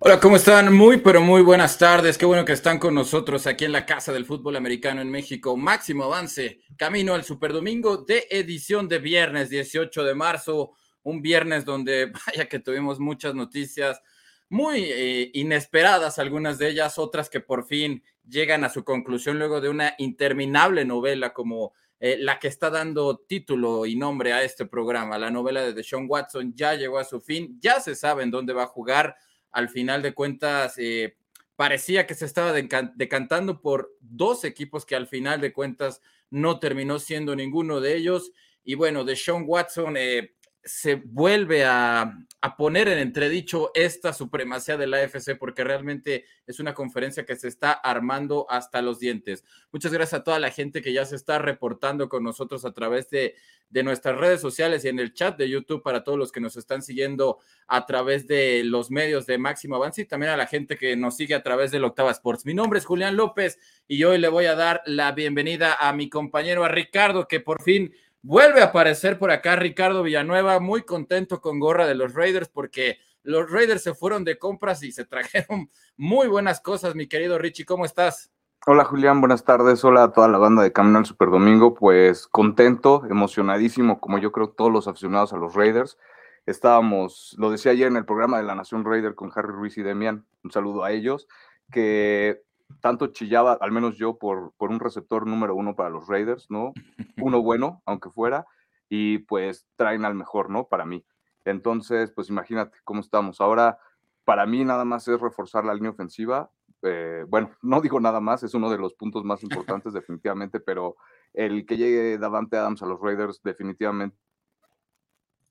Hola, ¿cómo están? Muy, pero muy buenas tardes. Qué bueno que están con nosotros aquí en la Casa del Fútbol Americano en México. Máximo avance, camino al Superdomingo de edición de viernes 18 de marzo. Un viernes donde, vaya que tuvimos muchas noticias muy eh, inesperadas, algunas de ellas, otras que por fin llegan a su conclusión luego de una interminable novela como eh, la que está dando título y nombre a este programa. La novela de Deshaun Watson ya llegó a su fin, ya se sabe en dónde va a jugar al final de cuentas eh, parecía que se estaba decantando por dos equipos que al final de cuentas no terminó siendo ninguno de ellos. Y bueno, de Sean Watson eh, se vuelve a, poner en entredicho esta supremacía de la AFC porque realmente es una conferencia que se está armando hasta los dientes. Muchas gracias a toda la gente que ya se está reportando con nosotros a través de, de nuestras redes sociales y en el chat de YouTube para todos los que nos están siguiendo a través de los medios de Máximo Avance y también a la gente que nos sigue a través del Octava Sports. Mi nombre es Julián López y hoy le voy a dar la bienvenida a mi compañero, a Ricardo, que por fin Vuelve a aparecer por acá Ricardo Villanueva, muy contento con gorra de los Raiders porque los Raiders se fueron de compras y se trajeron muy buenas cosas, mi querido Richie, ¿cómo estás? Hola Julián, buenas tardes. Hola a toda la banda de Camino al Super Domingo. Pues contento, emocionadísimo, como yo creo todos los aficionados a los Raiders. Estábamos, lo decía ayer en el programa de La Nación Raider con Harry Ruiz y Demian. Un saludo a ellos, que tanto chillaba, al menos yo, por, por un receptor número uno para los Raiders, ¿no? Uno bueno, aunque fuera, y pues traen al mejor, ¿no? Para mí. Entonces, pues imagínate cómo estamos. Ahora, para mí nada más es reforzar la línea ofensiva. Eh, bueno, no digo nada más, es uno de los puntos más importantes definitivamente, pero el que llegue Davante Adams a los Raiders definitivamente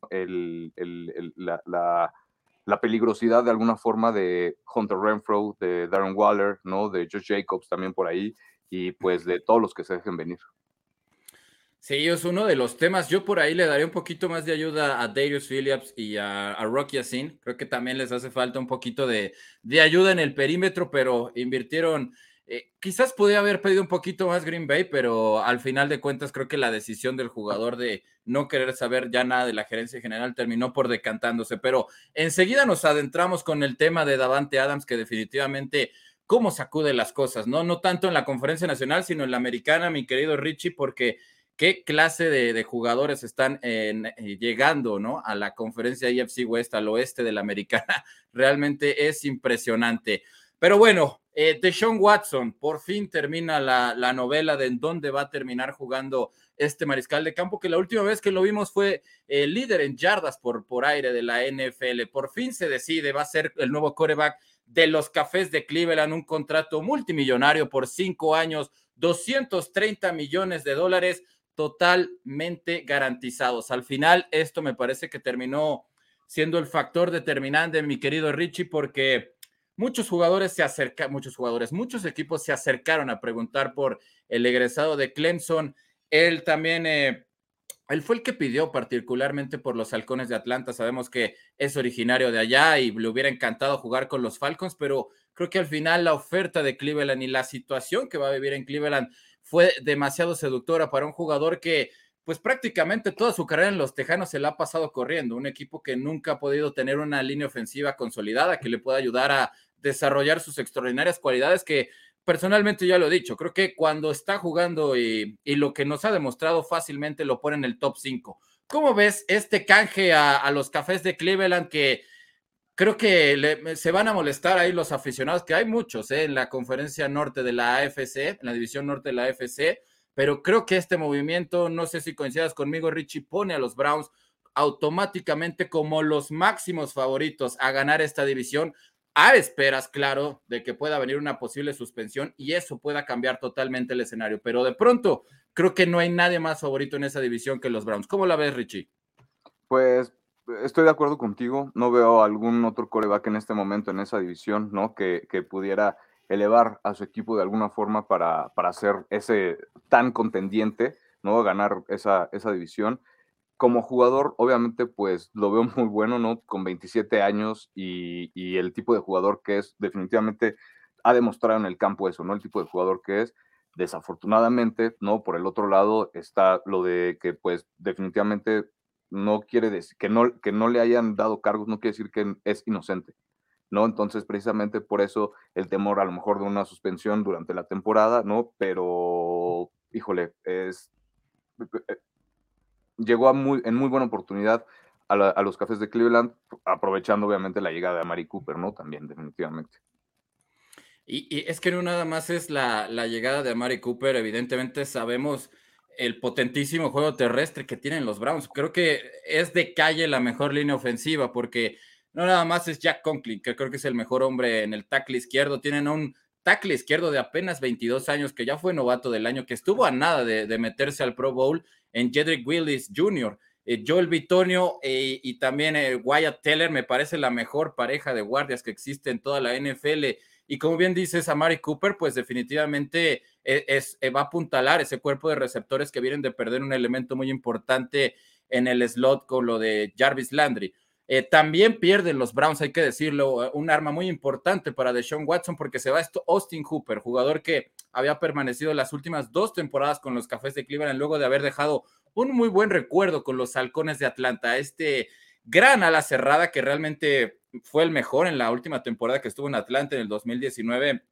el, el, la la peligrosidad de alguna forma de Hunter Renfro, de Darren Waller, ¿no? De Josh Jacobs también por ahí, y pues de todos los que se dejen venir. Sí, es uno de los temas. Yo por ahí le daré un poquito más de ayuda a Darius Phillips y a, Rocky Asin. Creo que también les hace falta un poquito de, de ayuda en el perímetro, pero invirtieron eh, quizás podía haber pedido un poquito más Green Bay, pero al final de cuentas creo que la decisión del jugador de no querer saber ya nada de la gerencia general terminó por decantándose. Pero enseguida nos adentramos con el tema de Davante Adams, que definitivamente cómo sacude las cosas, ¿no? No tanto en la conferencia nacional, sino en la americana, mi querido Richie, porque qué clase de, jugadores están eh, llegando, ¿no? A la conferencia IFC West, al oeste de la americana. Realmente es impresionante. Pero bueno, eh, Deshaun Watson, por fin termina la, novela de en dónde va a terminar jugando este mariscal de campo, que la última vez que lo vimos fue eh, líder en yardas por, por aire de la NFL. Por fin se decide, va a ser el nuevo coreback de los Cafés de Cleveland, un contrato multimillonario por cinco años, 230 millones de dólares totalmente garantizados. Al final, esto me parece que terminó siendo el factor determinante, mi querido Richie, porque muchos jugadores se acercan, muchos jugadores, muchos equipos se acercaron a preguntar por el egresado de Clemson. Él también, eh, él fue el que pidió particularmente por los halcones de Atlanta. Sabemos que es originario de allá y le hubiera encantado jugar con los Falcons, pero creo que al final la oferta de Cleveland y la situación que va a vivir en Cleveland fue demasiado seductora para un jugador que pues prácticamente toda su carrera en los Tejanos se la ha pasado corriendo, un equipo que nunca ha podido tener una línea ofensiva consolidada que le pueda ayudar a desarrollar sus extraordinarias cualidades que personalmente ya lo he dicho, creo que cuando está jugando y, lo que nos ha demostrado fácilmente lo pone en el top 5. ¿Cómo ves este canje a, los cafés de Cleveland que creo que se van a molestar ahí los aficionados, que hay muchos ¿eh? en la conferencia norte de la AFC, en la división norte de la AFC, pero creo que este movimiento, no sé si coincidas conmigo, Richie, pone a los Browns automáticamente como los máximos favoritos a ganar esta división, a esperas, claro, de que pueda venir una posible suspensión y eso pueda cambiar totalmente el escenario. Pero de pronto, creo que no hay nadie más favorito en esa división que los Browns. ¿Cómo la ves, Richie? Pues estoy de acuerdo contigo. No veo algún otro coreback en este momento en esa división, ¿no? Que, que pudiera elevar a su equipo de alguna forma para, para ser ese tan contendiente, ¿no? Ganar esa, esa división. Como jugador, obviamente, pues lo veo muy bueno, ¿no? Con 27 años y, y, el tipo de jugador que es, definitivamente ha demostrado en el campo eso, ¿no? El tipo de jugador que es. Desafortunadamente, ¿no? Por el otro lado está lo de que, pues, definitivamente no quiere decir que no, que no le hayan dado cargos, no quiere decir que es inocente, ¿no? Entonces, precisamente por eso el temor a lo mejor de una suspensión durante la temporada, ¿no? Pero, híjole, es eh, llegó a muy, en muy buena oportunidad a, los cafés de Cleveland, aprovechando obviamente la llegada de Mari Cooper, ¿no? También, definitivamente. Y, es que no nada más es la, llegada de Mari Cooper, evidentemente sabemos el potentísimo juego terrestre que tienen los Browns. Creo que es de calle la mejor línea ofensiva, porque no nada más es Jack Conklin, que creo que es el mejor hombre en el tackle izquierdo. Tienen un tackle izquierdo de apenas 22 años, que ya fue novato del año, que estuvo a nada de, meterse al Pro Bowl en Jedrick Willis Jr. Eh, Joel Bitonio eh, y también eh, Wyatt Teller me parece la mejor pareja de guardias que existe en toda la NFL. Y como bien dices, Amari Cooper, pues definitivamente es, va a apuntalar ese cuerpo de receptores que vienen de perder un elemento muy importante en el slot con lo de Jarvis Landry. Eh, también pierden los Browns, hay que decirlo, eh, un arma muy importante para Deshaun Watson porque se va esto Austin Hooper, jugador que había permanecido las últimas dos temporadas con los Cafés de Cleveland luego de haber dejado un muy buen recuerdo con los Halcones de Atlanta. Este gran ala cerrada que realmente fue el mejor en la última temporada que estuvo en Atlanta en el 2019,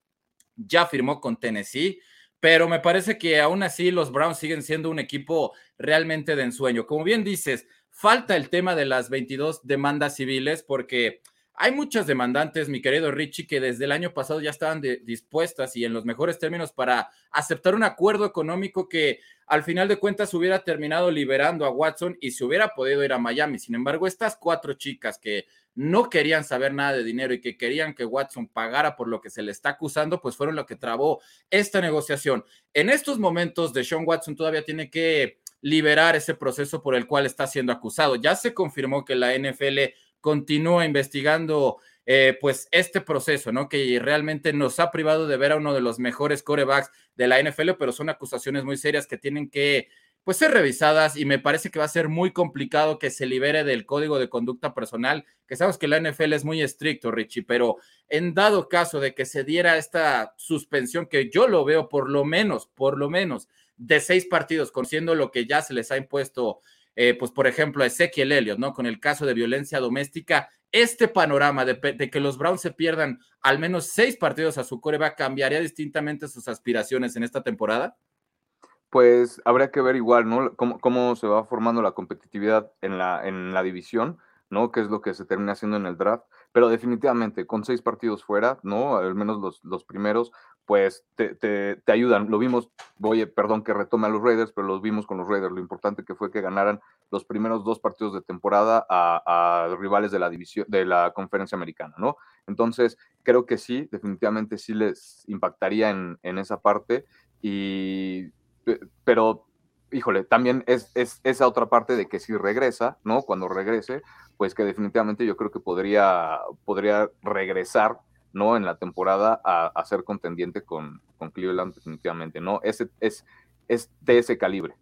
ya firmó con Tennessee pero me parece que aún así los Browns siguen siendo un equipo realmente de ensueño. Como bien dices, Falta el tema de las 22 demandas civiles porque hay muchas demandantes, mi querido Richie, que desde el año pasado ya estaban dispuestas y en los mejores términos para aceptar un acuerdo económico que al final de cuentas hubiera terminado liberando a Watson y se hubiera podido ir a Miami. Sin embargo, estas cuatro chicas que no querían saber nada de dinero y que querían que Watson pagara por lo que se le está acusando, pues fueron lo que trabó esta negociación. En estos momentos, de Sean Watson todavía tiene que liberar ese proceso por el cual está siendo acusado. Ya se confirmó que la NFL continúa investigando eh, pues este proceso, ¿no? Que realmente nos ha privado de ver a uno de los mejores corebacks de la NFL, pero son acusaciones muy serias que tienen que pues ser revisadas y me parece que va a ser muy complicado que se libere del código de conducta personal, que sabemos que la NFL es muy estricto, Richie, pero en dado caso de que se diera esta suspensión, que yo lo veo por lo menos, por lo menos de seis partidos, conociendo lo que ya se les ha impuesto, eh, pues por ejemplo, a Ezequiel Elliott, ¿no? Con el caso de violencia doméstica, este panorama de, que los Browns se pierdan al menos seis partidos a su coreback, ¿cambiaría distintamente sus aspiraciones en esta temporada? Pues habría que ver igual, ¿no? Cómo, cómo se va formando la competitividad en la, en la división, ¿no? Que es lo que se termina haciendo en el draft. Pero definitivamente, con seis partidos fuera, ¿no? Al menos los, los primeros, pues te, te, ayudan. Lo vimos, oye, perdón que retome a los Raiders, pero los vimos con los Raiders. Lo importante que fue que ganaran los primeros dos partidos de temporada a, rivales de la división, de la conferencia americana, ¿no? Entonces, creo que sí, definitivamente sí les impactaría en, en esa parte. Y, pero, híjole, también es, es, esa otra parte de que si regresa, ¿no? Cuando regrese, pues que definitivamente yo creo que podría, podría regresar ¿no? En la temporada a, ser contendiente con, con, Cleveland definitivamente, ¿no? Ese, es, es de ese calibre.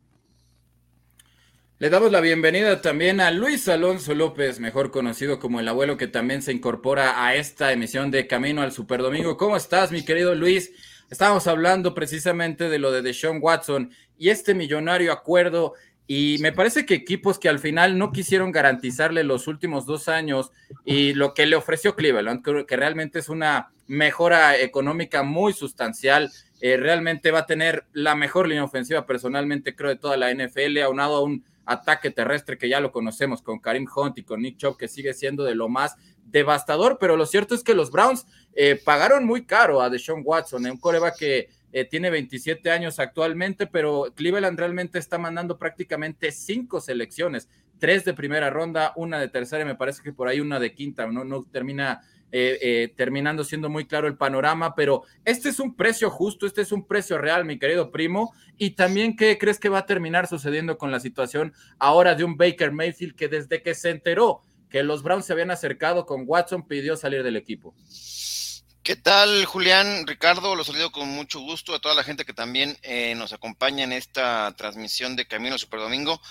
Le damos la bienvenida también a Luis Alonso López, mejor conocido como el abuelo, que también se incorpora a esta emisión de Camino al Superdomingo. ¿Cómo estás, mi querido Luis? Estábamos hablando precisamente de lo de Deshaun Watson y este millonario acuerdo y me parece que equipos que al final no quisieron garantizarle los últimos dos años y lo que le ofreció Cleveland, que realmente es una mejora económica muy sustancial. Eh, realmente va a tener la mejor línea ofensiva personalmente, creo, de toda la NFL, aunado a un ataque terrestre que ya lo conocemos con Karim Hunt y con Nick Chubb, que sigue siendo de lo más devastador. Pero lo cierto es que los Browns eh, pagaron muy caro a Deshaun Watson, un coreback que eh, tiene 27 años actualmente, pero Cleveland realmente está mandando prácticamente cinco selecciones, tres de primera ronda, una de tercera y me parece que por ahí una de quinta, no, no termina eh, eh, terminando siendo muy claro el panorama, pero este es un precio justo, este es un precio real, mi querido primo, y también qué crees que va a terminar sucediendo con la situación ahora de un Baker Mayfield que desde que se enteró que los Browns se habían acercado con Watson pidió salir del equipo. ¿Qué tal, Julián? Ricardo, los saludo con mucho gusto a toda la gente que también eh, nos acompaña en esta transmisión de Camino Super Domingo.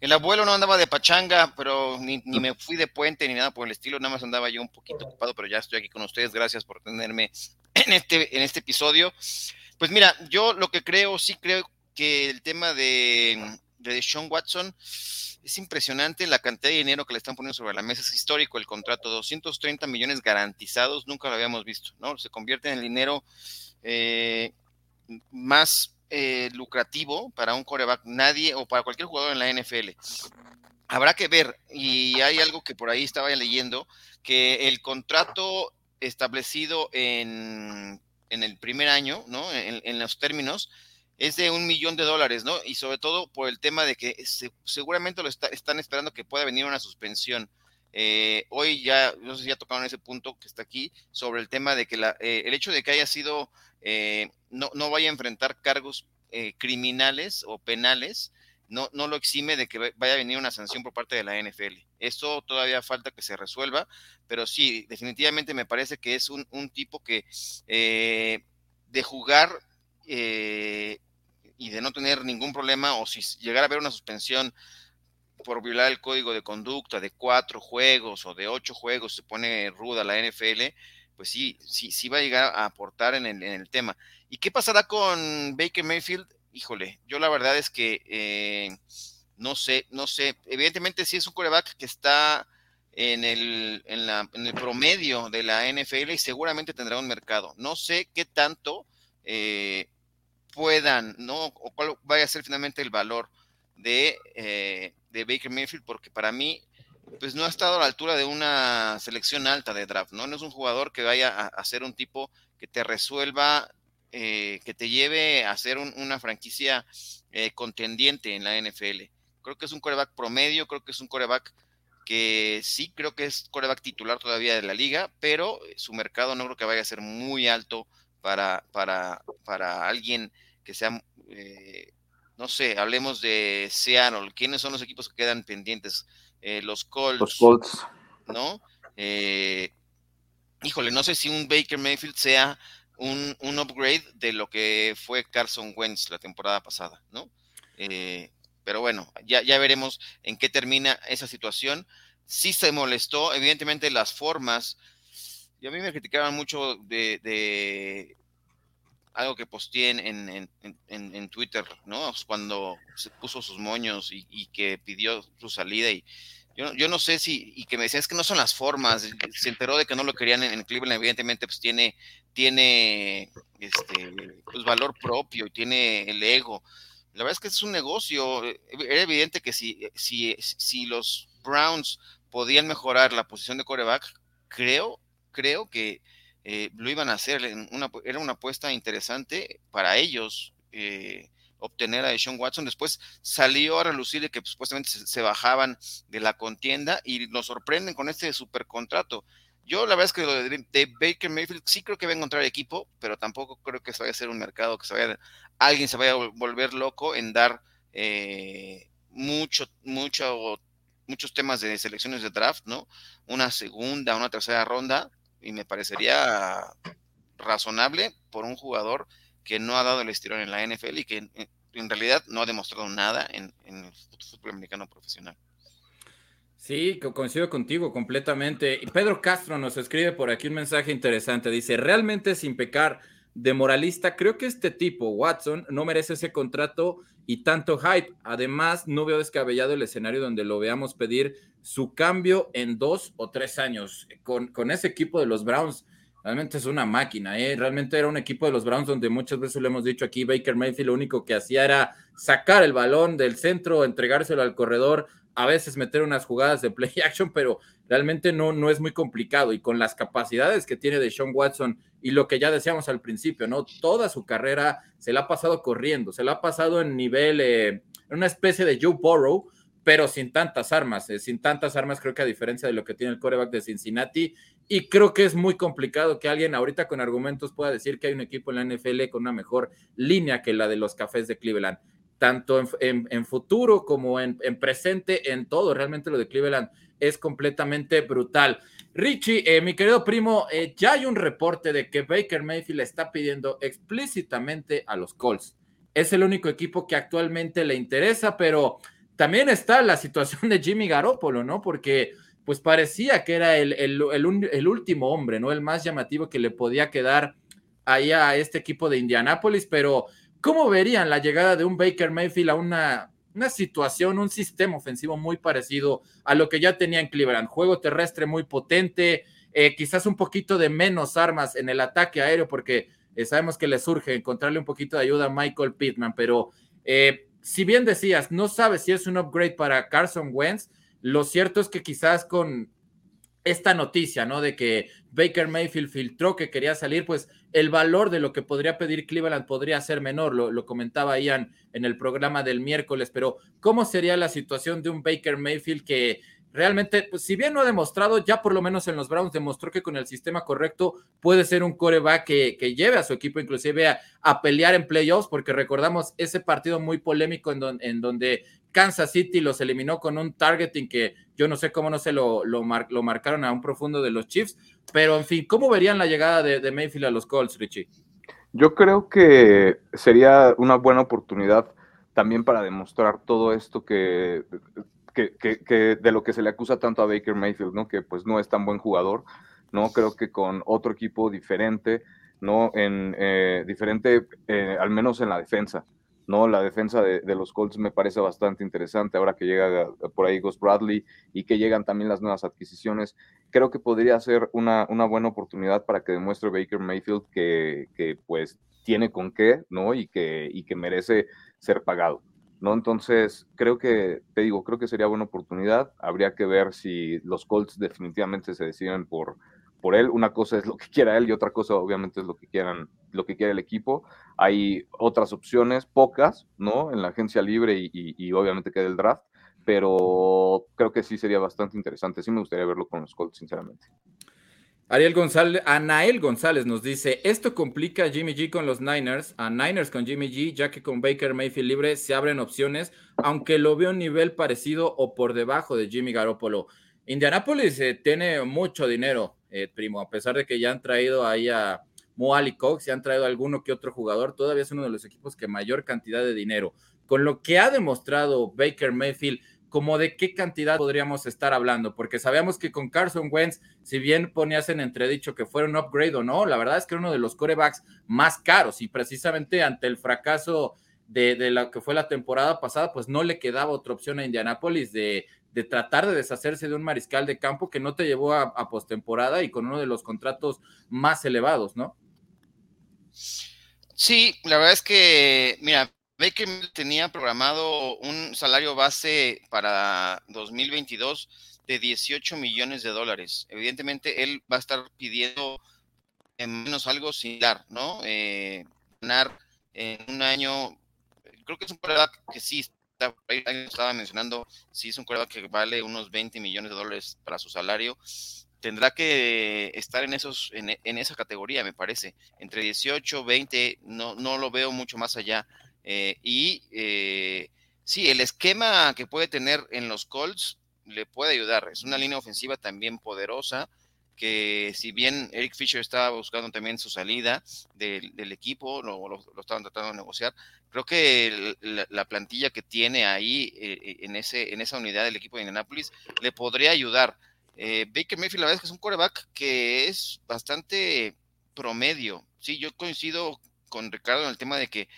El abuelo no andaba de pachanga, pero ni, me fui de puente ni nada por el estilo, nada más andaba yo un poquito ocupado, pero ya estoy aquí con ustedes. Gracias por tenerme en este, en este episodio. Pues mira, yo lo que creo, sí creo que el tema de, de Sean Watson es impresionante la cantidad de dinero que le están poniendo sobre la mesa. Es histórico el contrato, 230 millones garantizados, nunca lo habíamos visto, ¿no? Se convierte en el dinero eh, más eh, lucrativo para un coreback, nadie o para cualquier jugador en la NFL. Habrá que ver, y hay algo que por ahí estaba leyendo, que el contrato establecido en, en el primer año, ¿no? En, los términos, es de un millón de dólares, ¿no? Y sobre todo por el tema de que seguramente lo están esperando que pueda venir una suspensión. Eh, hoy ya, no sé si ya tocaron ese punto que está aquí, sobre el tema de que la, eh, el hecho de que haya sido eh, no, no, vaya a enfrentar cargos eh, criminales o penales, no, no lo exime de que vaya a venir una sanción por parte de la NFL. Esto todavía falta que se resuelva, pero sí, definitivamente me parece que es un, tipo que eh, de jugar y de no tener ningún problema, o si llegara a haber una suspensión por violar el código de conducta de cuatro juegos o de ocho juegos, se pone ruda la NFL, pues sí, sí, sí va a llegar a aportar en el, tema. ¿Y qué pasará con Baker Mayfield? Híjole, yo la verdad es que eh, no sé, no sé. Evidentemente sí es un coreback que está en el, en, el promedio de la NFL y seguramente tendrá un mercado. No sé qué tanto eh, puedan, ¿no? O cuál vaya a ser finalmente el valor de, eh, de Baker Mayfield, porque para mí pues no ha estado a la altura de una selección alta de draft, ¿no? No es un jugador que vaya a, ser un tipo que te resuelva, eh, que te lleve a ser una franquicia eh, contendiente en la NFL. Creo que es un coreback promedio, creo que es un coreback que sí creo que es coreback titular todavía de la liga, pero su mercado no creo que vaya a ser muy alto para, para, para alguien que sea, eh, no sé, hablemos de Seattle, ¿quiénes son los equipos que quedan pendientes? Eh, los Colts. Los Colts. ¿No? Eh, híjole, no sé si un Baker Mayfield sea un, upgrade de lo que fue Carson Wentz la temporada pasada, ¿no? Pero bueno, ya, ya veremos en qué termina esa situación. Sí se molestó, evidentemente las formas, y a mí me criticaban mucho de, algo que posteé en, en, Twitter, ¿no? Cuando se puso sus moños y, que pidió su salida y yo, yo, no sé si, y que me decían, es que no son las formas, se enteró de que no lo querían en, Cleveland, evidentemente pues tiene, tiene este, pues, valor propio y tiene el ego. La verdad es que es un negocio, era evidente que si, si, si los Browns podían mejorar la posición de coreback, creo, creo que eh, lo iban a hacer. Era una apuesta interesante para ellos eh, obtener a Sean Watson. Después salió a relucir que pues, supuestamente se, bajaban de la contienda y nos sorprenden con este super contrato. Yo la verdad es que lo de, Baker Mayfield sí creo que va a encontrar equipo, pero tampoco creo que se vaya a ser un mercado que se vaya, alguien se vaya a volver loco en dar eh, mucho, mucho, muchos temas de selecciones de draft, ¿no? Una segunda, una tercera ronda y me parecería razonable por un jugador que no ha dado el estirón en la NFL y que en, realidad no ha demostrado nada en, el fútbol americano profesional. Sí, coincido contigo completamente. Pedro Castro nos escribe por aquí un mensaje interesante. Dice, realmente sin pecar de moralista, creo que este tipo, Watson, no merece ese contrato y tanto hype. Además, no veo descabellado el escenario donde lo veamos pedir su cambio en dos o tres años. Con, con ese equipo de los Browns, realmente es una máquina. ¿eh? Realmente era un equipo de los Browns donde muchas veces lo hemos dicho aquí, Baker Mayfield lo único que hacía era sacar el balón del centro, entregárselo al corredor, a veces meter unas jugadas de play action, pero realmente no, no es muy complicado. Y con las capacidades que tiene de Sean Watson y lo que ya decíamos al principio, ¿no? Toda su carrera se la ha pasado corriendo, se la ha pasado en nivel, eh, en una especie de Joe Burrow, pero sin tantas armas, eh, sin tantas armas creo que a diferencia de lo que tiene el coreback de Cincinnati, y creo que es muy complicado que alguien ahorita con argumentos pueda decir que hay un equipo en la NFL con una mejor línea que la de los cafés de Cleveland tanto en, futuro como en, presente, en todo. Realmente lo de Cleveland es completamente brutal. Richie, eh, mi querido primo, eh, ya hay un reporte de que Baker Mayfield está pidiendo explícitamente a los Colts. Es el único equipo que actualmente le interesa, pero también está la situación de Jimmy Garoppolo, ¿no? Porque pues parecía que era el, el, último hombre, ¿no? El más llamativo que le podía quedar ahí a este equipo de Indianápolis, pero ¿cómo verían la llegada de un Baker Mayfield a una, una situación, un sistema ofensivo muy parecido a lo que ya tenía en Cleveland? Juego terrestre muy potente, eh, quizás un poquito de menos armas en el ataque aéreo, porque eh, sabemos que le surge encontrarle un poquito de ayuda a Michael Pittman, pero eh, si bien decías, no sabes si es un upgrade para Carson Wentz, lo cierto es que quizás con esta noticia, ¿no? De que Baker Mayfield filtró que quería salir, pues el valor de lo que podría pedir Cleveland podría ser menor, lo, lo, comentaba Ian en el programa del miércoles, pero ¿cómo sería la situación de un Baker Mayfield que realmente, pues si bien no ha demostrado, ya por lo menos en los Browns demostró que con el sistema correcto puede ser un coreback que, que lleve a su equipo inclusive a, pelear en playoffs, porque recordamos ese partido muy polémico en, en, donde Kansas City los eliminó con un targeting que yo no sé cómo no se lo, lo, lo marcaron a un profundo de los Chiefs, pero en fin, ¿cómo verían la llegada de Mayfield a los Colts, Richie? Yo creo que sería una buena oportunidad también para demostrar todo esto que que, de lo que se le acusa tanto a Baker Mayfield, ¿no? Que pues no es tan buen jugador, ¿no? Creo que con otro equipo diferente, ¿no? En eh, diferente, eh, al menos en la defensa, ¿no? La defensa de, los Colts me parece bastante interesante ahora que llega por ahí Ghost Bradley y que llegan también las nuevas adquisiciones. Creo que podría ser una, una buena oportunidad para que demuestre Baker Mayfield que, que pues tiene con qué, ¿no? Y que, y que merece ser pagado. ¿No? Entonces, creo que, te digo, creo que sería buena oportunidad. Habría que ver si los Colts definitivamente se deciden por, por él. Una cosa es lo que quiera él y otra cosa obviamente es lo que quieran, lo que quiere el equipo. Hay otras opciones, pocas, ¿no? En la agencia libre y, y obviamente queda el draft, pero creo que sí sería bastante interesante. Sí me gustaría verlo con los Colts, sinceramente. Ariel González, Anael González nos dice, esto complica a Jimmy G con los Niners, a Niners con Jimmy G, ya que con Baker Mayfield libre se abren opciones, aunque lo veo un nivel parecido o por debajo de Jimmy Garoppolo. Indianapolis eh, tiene mucho dinero, eh, primo, a pesar de que ya han traído ahí a Moali Cox, ya han traído a alguno que otro jugador, todavía es uno de los equipos que mayor cantidad de dinero. Con lo que ha demostrado Baker Mayfield, como de qué cantidad podríamos estar hablando, porque sabemos que con Carson Wentz, si bien ponías en entredicho que fuera un upgrade o no, la verdad es que era uno de los corebacks más caros y precisamente ante el fracaso de, lo que fue la temporada pasada, pues no le quedaba otra opción a Indianapolis de, de tratar de deshacerse de un mariscal de campo que no te llevó a, a postemporada y con uno de los contratos más elevados, ¿no? Sí, la verdad es que, mira, Baker tenía programado un salario base para 2022 de 18 millones de dólares. Evidentemente, él va a estar pidiendo en menos algo similar, ¿no? Eh, ganar en un año, creo que es un coreback que sí, estaba mencionando, sí es un coreback que vale unos 20 millones de dólares para su salario. Tendrá que estar en esos, en esa categoría, me parece. Entre 18, 20, no, no lo veo mucho más allá. Eh, y eh, sí, el esquema que puede tener en los Colts le puede ayudar. Es una línea ofensiva también poderosa que si bien Eric Fisher estaba buscando también su salida del, equipo, lo, estaban tratando de negociar, creo que la, plantilla que tiene ahí eh, en, ese, en esa unidad del equipo de Indianapolis le podría ayudar. Baker Mayfield, la verdad es que es un coreback que es bastante promedio. Sí, yo coincido con Ricardo en el tema de que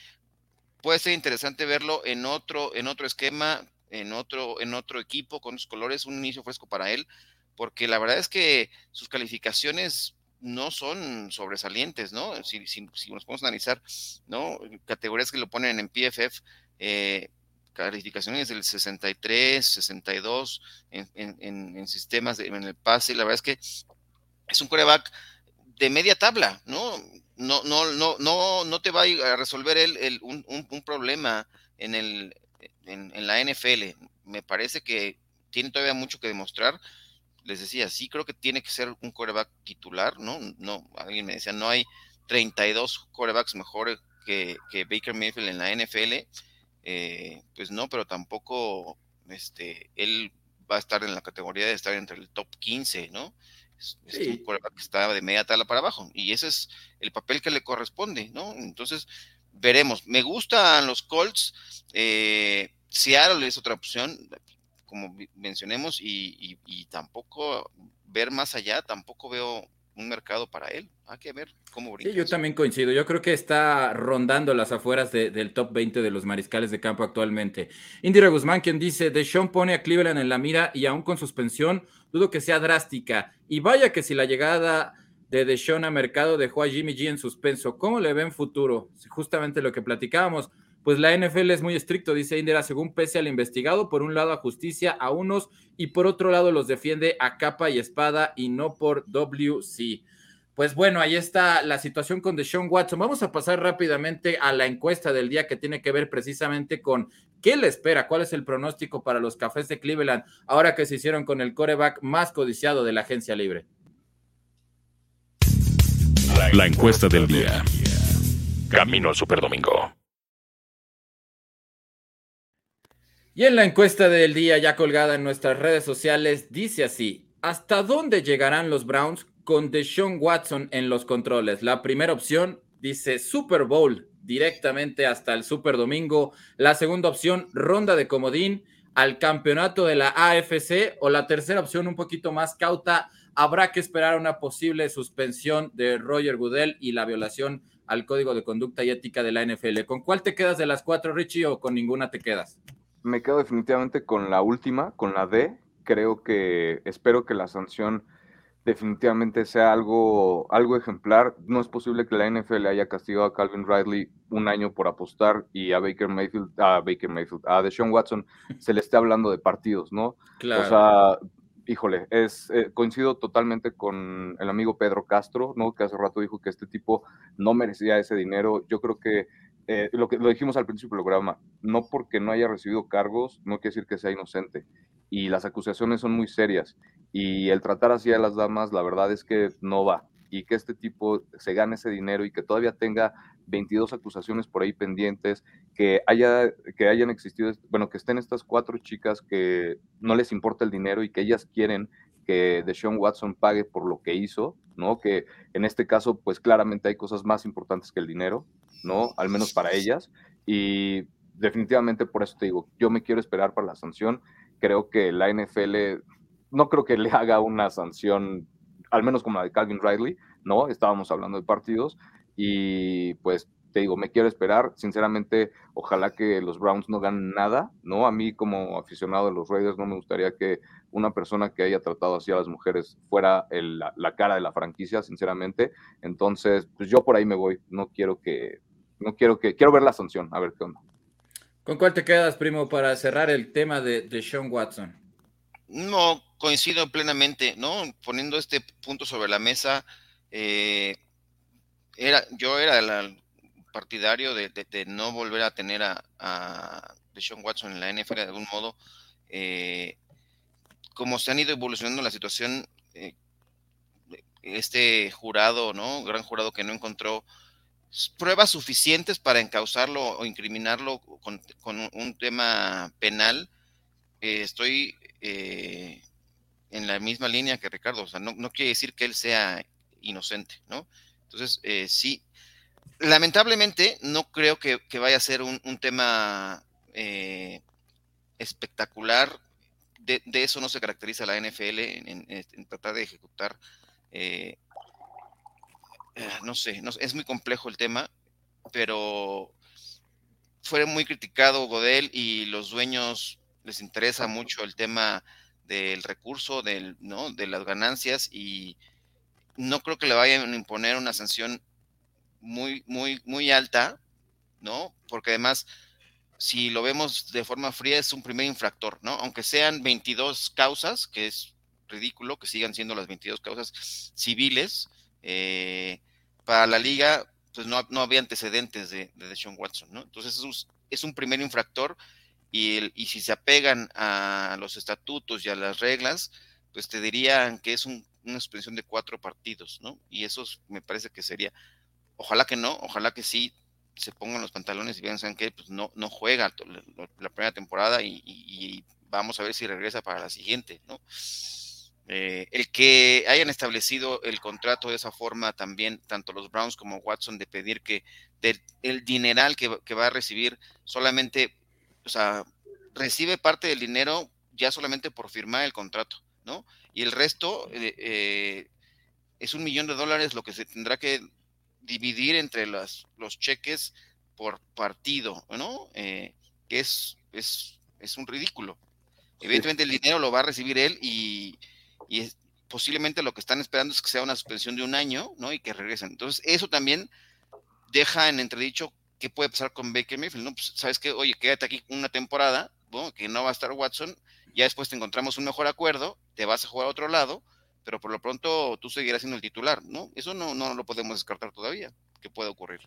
puede ser interesante verlo en otro, en otro esquema, en otro, en otro equipo con sus colores, un inicio fresco para él, porque la verdad es que sus calificaciones no son sobresalientes, ¿no? Si, si, nos podemos analizar, ¿no? Categorías que lo ponen en PFF, eh, calificaciones del 63, 62 en, en, en sistemas, en el pase, la verdad es que es un coreback de media tabla, ¿no? No, no, no, no, no te va a resolver el, un, un, problema en, el, en, la NFL. Me parece que tiene todavía mucho que demostrar. Les decía, sí creo que tiene que ser un coreback titular, ¿no? No, alguien me decía, no hay 32 corebacks mejores que, que Baker Mayfield en la NFL. Eh, pues no, pero tampoco este, él va a estar en la categoría de estar entre el top 15, ¿no? Es, un coreback que está de media tala para abajo. Y ese es el papel que le corresponde, ¿no? Entonces, veremos. Me gustan los Colts. Eh, Seattle es otra opción, como mencionemos, y, tampoco ver más allá, tampoco veo un mercado para él. Hay que ver cómo brinca. Sí, yo también coincido. Yo creo que está rondando las afueras del top 20 de los mariscales de campo actualmente. Indira Guzmán, quien dice, Deshaun pone a Cleveland en la mira y aún con suspensión, dudo que sea drástica. Y vaya que si la llegada de Deshaun a mercado dejó a Jimmy G en suspenso, ¿cómo le ven futuro? Justamente lo que platicábamos pues la NFL es muy estricto, dice Indira, según pese al investigado, por un lado a justicia a unos y por otro lado los defiende a capa y espada y no por WC. Pues bueno, ahí está la situación con Deshaun Watson. Vamos a pasar rápidamente a la encuesta del día que tiene que ver precisamente con qué le espera, cuál es el pronóstico para los cafés de Cleveland ahora que se hicieron con el coreback más codiciado de la agencia libre. La encuesta del día. Camino al Superdomingo. Y en la encuesta del día ya colgada en nuestras redes sociales dice así, ¿hasta dónde llegarán los Browns con Deshaun Watson en los controles? La primera opción dice Super Bowl directamente hasta el Super Domingo. La segunda opción, ronda de comodín al campeonato de la AFC. O la tercera opción, un poquito más cauta, habrá que esperar una posible suspensión de Roger Goodell y la violación al código de conducta y ética de la NFL. ¿Con cuál te quedas de las cuatro, Richie, o con ninguna te quedas? Me quedo definitivamente con la última, con la D. Creo que, espero que la sanción definitivamente sea algo, algo ejemplar. No es posible que la NFL haya castigado a Calvin Ridley un año por apostar y a Baker Mayfield, a Baker Mayfield, a Deshaun Watson se le esté hablando de partidos, ¿no? Claro. O sea, híjole, es, eh, coincido totalmente con el amigo Pedro Castro, ¿no? Que hace rato dijo que este tipo no merecía ese dinero. Yo creo que eh, lo que lo dijimos al principio del programa, no porque no haya recibido cargos, no quiere decir que sea inocente. Y las acusaciones son muy serias. Y el tratar así a las damas, la verdad es que no va. Y que este tipo se gane ese dinero y que todavía tenga 22 acusaciones por ahí pendientes, que, haya, que hayan existido, bueno, que estén estas cuatro chicas que no les importa el dinero y que ellas quieren que Deshaun Watson pague por lo que hizo, ¿no? Que en este caso, pues claramente hay cosas más importantes que el dinero, ¿no? Al menos para ellas. Y definitivamente por eso te digo, yo me quiero esperar para la sanción. Creo que la NFL, no creo que le haga una sanción, al menos como la de Calvin Riley, ¿no? Estábamos hablando de partidos y pues te digo, me quiero esperar. Sinceramente, ojalá que los Browns no ganen nada, ¿no? A mí como aficionado de los Raiders no me gustaría que una persona que haya tratado así a las mujeres fuera la, la, cara de la franquicia, sinceramente. Entonces, pues yo por ahí me voy. No quiero que, no quiero que, quiero ver la sanción, a ver qué onda. ¿Con cuál te quedas, primo, para cerrar el tema de, de Sean Watson? No, coincido plenamente, ¿no? Poniendo este punto sobre la mesa, eh, era, yo era el partidario de, no volver a tener a, a Sean Watson en la NFL de algún modo. Eh, como se han ido evolucionando la situación, eh, este jurado, ¿no? Gran jurado que no encontró pruebas suficientes para encausarlo o incriminarlo con, un tema penal, eh, estoy eh, en la misma línea que Ricardo. O sea, no, quiere decir que él sea inocente, ¿no? Entonces, eh, sí, lamentablemente no creo que, vaya a ser un, tema espectacular. De, eso no se caracteriza la NFL en, tratar de ejecutar eh, no sé, no, es muy complejo el tema, pero fue muy criticado Godel y los dueños les interesa mucho el tema del recurso, del, ¿no? de las ganancias y no creo que le vayan a imponer una sanción muy, muy, muy alta, ¿no? Porque además, si lo vemos de forma fría, es un primer infractor, ¿no? Aunque sean 22 causas, que es ridículo que sigan siendo las 22 causas civiles, eh, para la liga, pues no, había antecedentes de, de Deshaun Watson, ¿no? Entonces es un, primer infractor y, y, si se apegan a los estatutos y a las reglas, pues te dirían que es una suspensión de cuatro partidos, ¿no? Y eso me parece que sería, ojalá que no, ojalá que sí se pongan los pantalones y piensan que pues no, no juega la, primera temporada y, vamos a ver si regresa para la siguiente, ¿no? Eh, el que hayan establecido el contrato de esa forma también, tanto los Browns como Watson, de pedir que el dineral que, va a recibir solamente, o sea, recibe parte del dinero ya solamente por firmar el contrato, ¿no? Y el resto eh, eh, es un millón de dólares lo que se tendrá que dividir entre los cheques por partido, ¿no? Eh, que es, es, es, un ridículo. Evidentemente el dinero lo va a recibir él y, y posiblemente lo que están esperando es que sea una suspensión de un año, ¿no? Y que regresen. Entonces, eso también deja en entredicho qué puede pasar con Baker Mayfield, ¿no? Pues, sabes que, oye, quédate aquí una temporada, ¿no? que no va a estar Watson, ya después te encontramos un mejor acuerdo, te vas a jugar a otro lado, pero por lo pronto tú seguirás siendo el titular, ¿no? Eso no, no lo podemos descartar todavía, que puede ocurrir.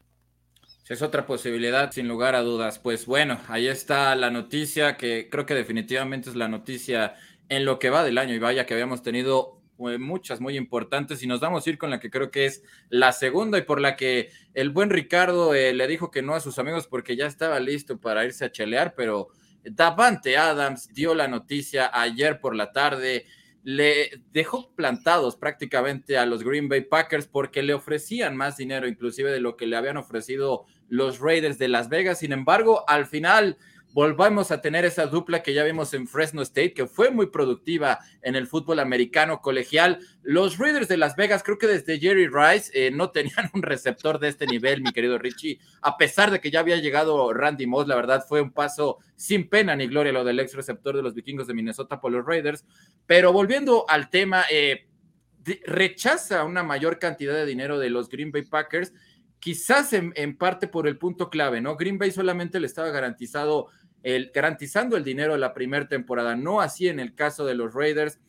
Es otra posibilidad, sin lugar a dudas. Pues bueno, ahí está la noticia que creo que definitivamente es la noticia en lo que va del año y vaya que habíamos tenido eh, muchas muy importantes y nos vamos a ir con la que creo que es la segunda y por la que el buen Ricardo eh, le dijo que no a sus amigos porque ya estaba listo para irse a chelear, pero Davante Adams dio la noticia ayer por la tarde, le dejó plantados prácticamente a los Green Bay Packers porque le ofrecían más dinero inclusive de lo que le habían ofrecido los Raiders de Las Vegas. Sin embargo, al final volvamos a tener esa dupla que ya vimos en Fresno State, que fue muy productiva en el fútbol americano colegial. Los Raiders de Las Vegas, creo que desde Jerry Rice eh, no tenían un receptor de este nivel, mi querido Richie, a pesar de que ya había llegado Randy Moss, la verdad fue un paso sin pena ni gloria lo del ex receptor de los vikingos de Minnesota por los Raiders. Pero volviendo al tema, eh, rechaza una mayor cantidad de dinero de los Green Bay Packers quizás en, en, parte por el punto clave, ¿no? Green Bay solamente le estaba garantizado el, garantizando el dinero de la primera temporada, no así en el caso de los Raiders.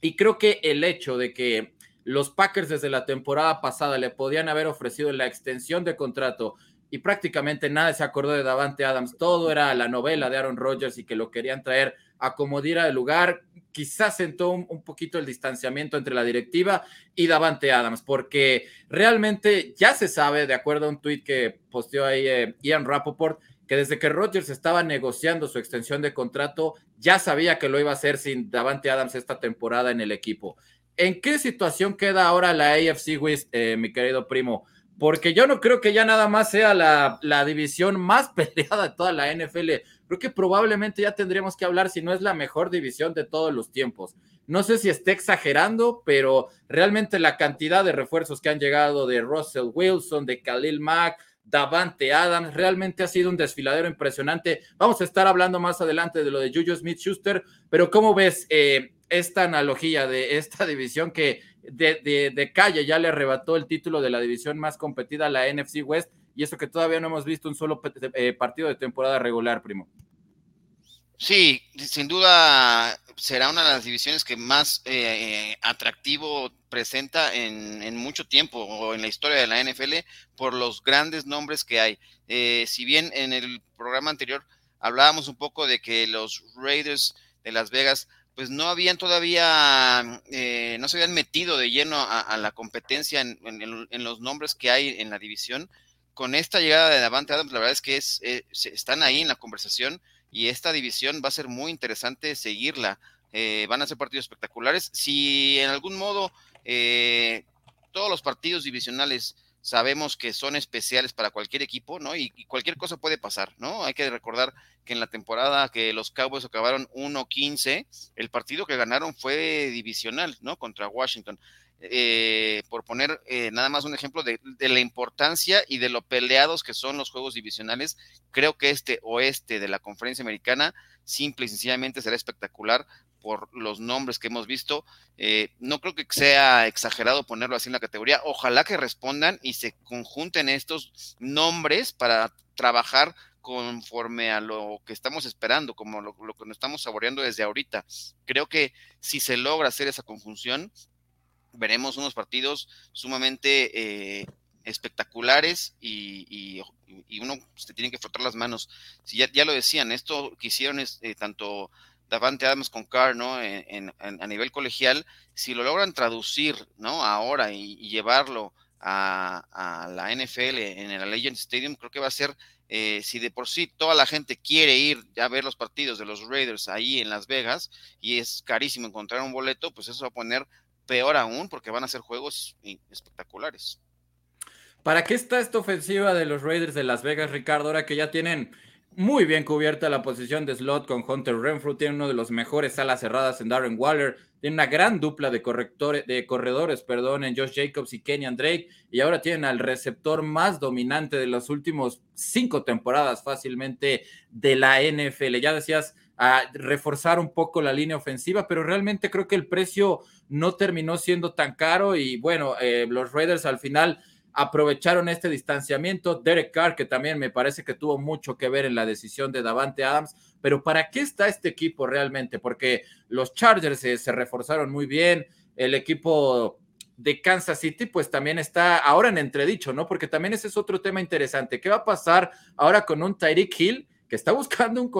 Y creo que el hecho de que los Packers desde la temporada pasada le podían haber ofrecido la extensión de contrato y prácticamente nada se acordó de Davante Adams, todo era la novela de Aaron Rodgers y que lo querían traer a como diera el lugar, quizás sentó un, poquito el distanciamiento entre la directiva y Davante Adams, porque realmente ya se sabe, de acuerdo a un tweet que posteó ahí eh, Ian Rappaport, que desde que Rodgers estaba negociando su extensión de contrato, ya sabía que lo iba a hacer sin Davante Adams esta temporada en el equipo. ¿En qué situación queda ahora la AFC West, eh, mi querido primo? Porque yo no creo que ya nada más sea la, la división más peleada de toda la NFL. Creo que probablemente ya tendríamos que hablar si no es la mejor división de todos los tiempos. No sé si esté exagerando, pero realmente la cantidad de refuerzos que han llegado de Russell Wilson, de Khalil Mack, Davante Adams. Realmente ha sido un desfiladero impresionante. Vamos a estar hablando más adelante de lo de Juju Smith Schuster, pero ¿cómo ves eh, esta analogía de esta división que de, calle ya le arrebató el título de la división más competida la NFC West y eso que todavía no hemos visto un solo eh, partido de temporada regular, primo? Sí, sin duda será una de las divisiones que más eh, atractivo presenta en, mucho tiempo o en la historia de la NFL por los grandes nombres que hay. Eh, si bien en el programa anterior hablábamos un poco de que los Raiders de Las Vegas pues no habían todavía, eh, no se habían metido de lleno a, la competencia en, los nombres que hay en la división. Con esta llegada de Davante Adams, la verdad es que es, están ahí en la conversación y esta división va a ser muy interesante seguirla. Eh, van a ser partidos espectaculares. Si en algún modo eh, todos los partidos divisionales sabemos que son especiales para cualquier equipo, ¿no? Y, cualquier cosa puede pasar, ¿no? Hay que recordar que en la temporada que los Cowboys acabaron 1-15, el partido que ganaron fue divisional, ¿no? Contra Washington. Eh, por poner eh, nada más un ejemplo de, la importancia y de lo peleados que son los juegos divisionales, creo que este oeste de la conferencia americana simple y sencillamente será espectacular por los nombres que hemos visto. Eh, no creo que sea exagerado ponerlo así en la categoría. Ojalá que respondan y se conjunten estos nombres para trabajar conforme a lo que estamos esperando, como lo, lo que nos estamos saboreando desde ahorita. Creo que si se logra hacer esa conjunción, veremos unos partidos sumamente eh, espectaculares y, uno se tiene que frotar las manos. Si ya, lo decían, esto que hicieron es, eh, tanto Davante Adams con Carr, ¿no? En, a nivel colegial, si lo logran traducir, ¿no? Ahora y, llevarlo a, la NFL en el Legend Stadium, creo que va a ser, eh, si de por sí toda la gente quiere ir a ver los partidos de los Raiders ahí en Las Vegas y es carísimo encontrar un boleto, pues eso va a poner peor aún porque van a ser juegos espectaculares. ¿Para qué está esta ofensiva de los Raiders de Las Vegas, Ricardo? Ahora que ya tienen muy bien cubierta la posición de slot con Hunter Renfrew, tiene uno de los mejores alas cerradas en Darren Waller, tiene una gran dupla de, correctores, de corredores perdón, en Josh Jacobs y Kenyan Drake, y ahora tienen al receptor más dominante de las últimos cinco temporadas fácilmente de la NFL. Ya decías, a reforzar un poco la línea ofensiva, pero realmente creo que el precio no terminó siendo tan caro y bueno, eh, los Raiders al final aprovecharon este distanciamiento. Derek Carr, que también me parece que tuvo mucho que ver en la decisión de Davante Adams, pero ¿para qué está este equipo realmente? Porque los Chargers se, reforzaron muy bien, el equipo de Kansas City, pues también está ahora en entredicho, ¿no? Porque también ese es otro tema interesante. ¿Qué va a pasar ahora con un Tyreek Hill que está buscando un,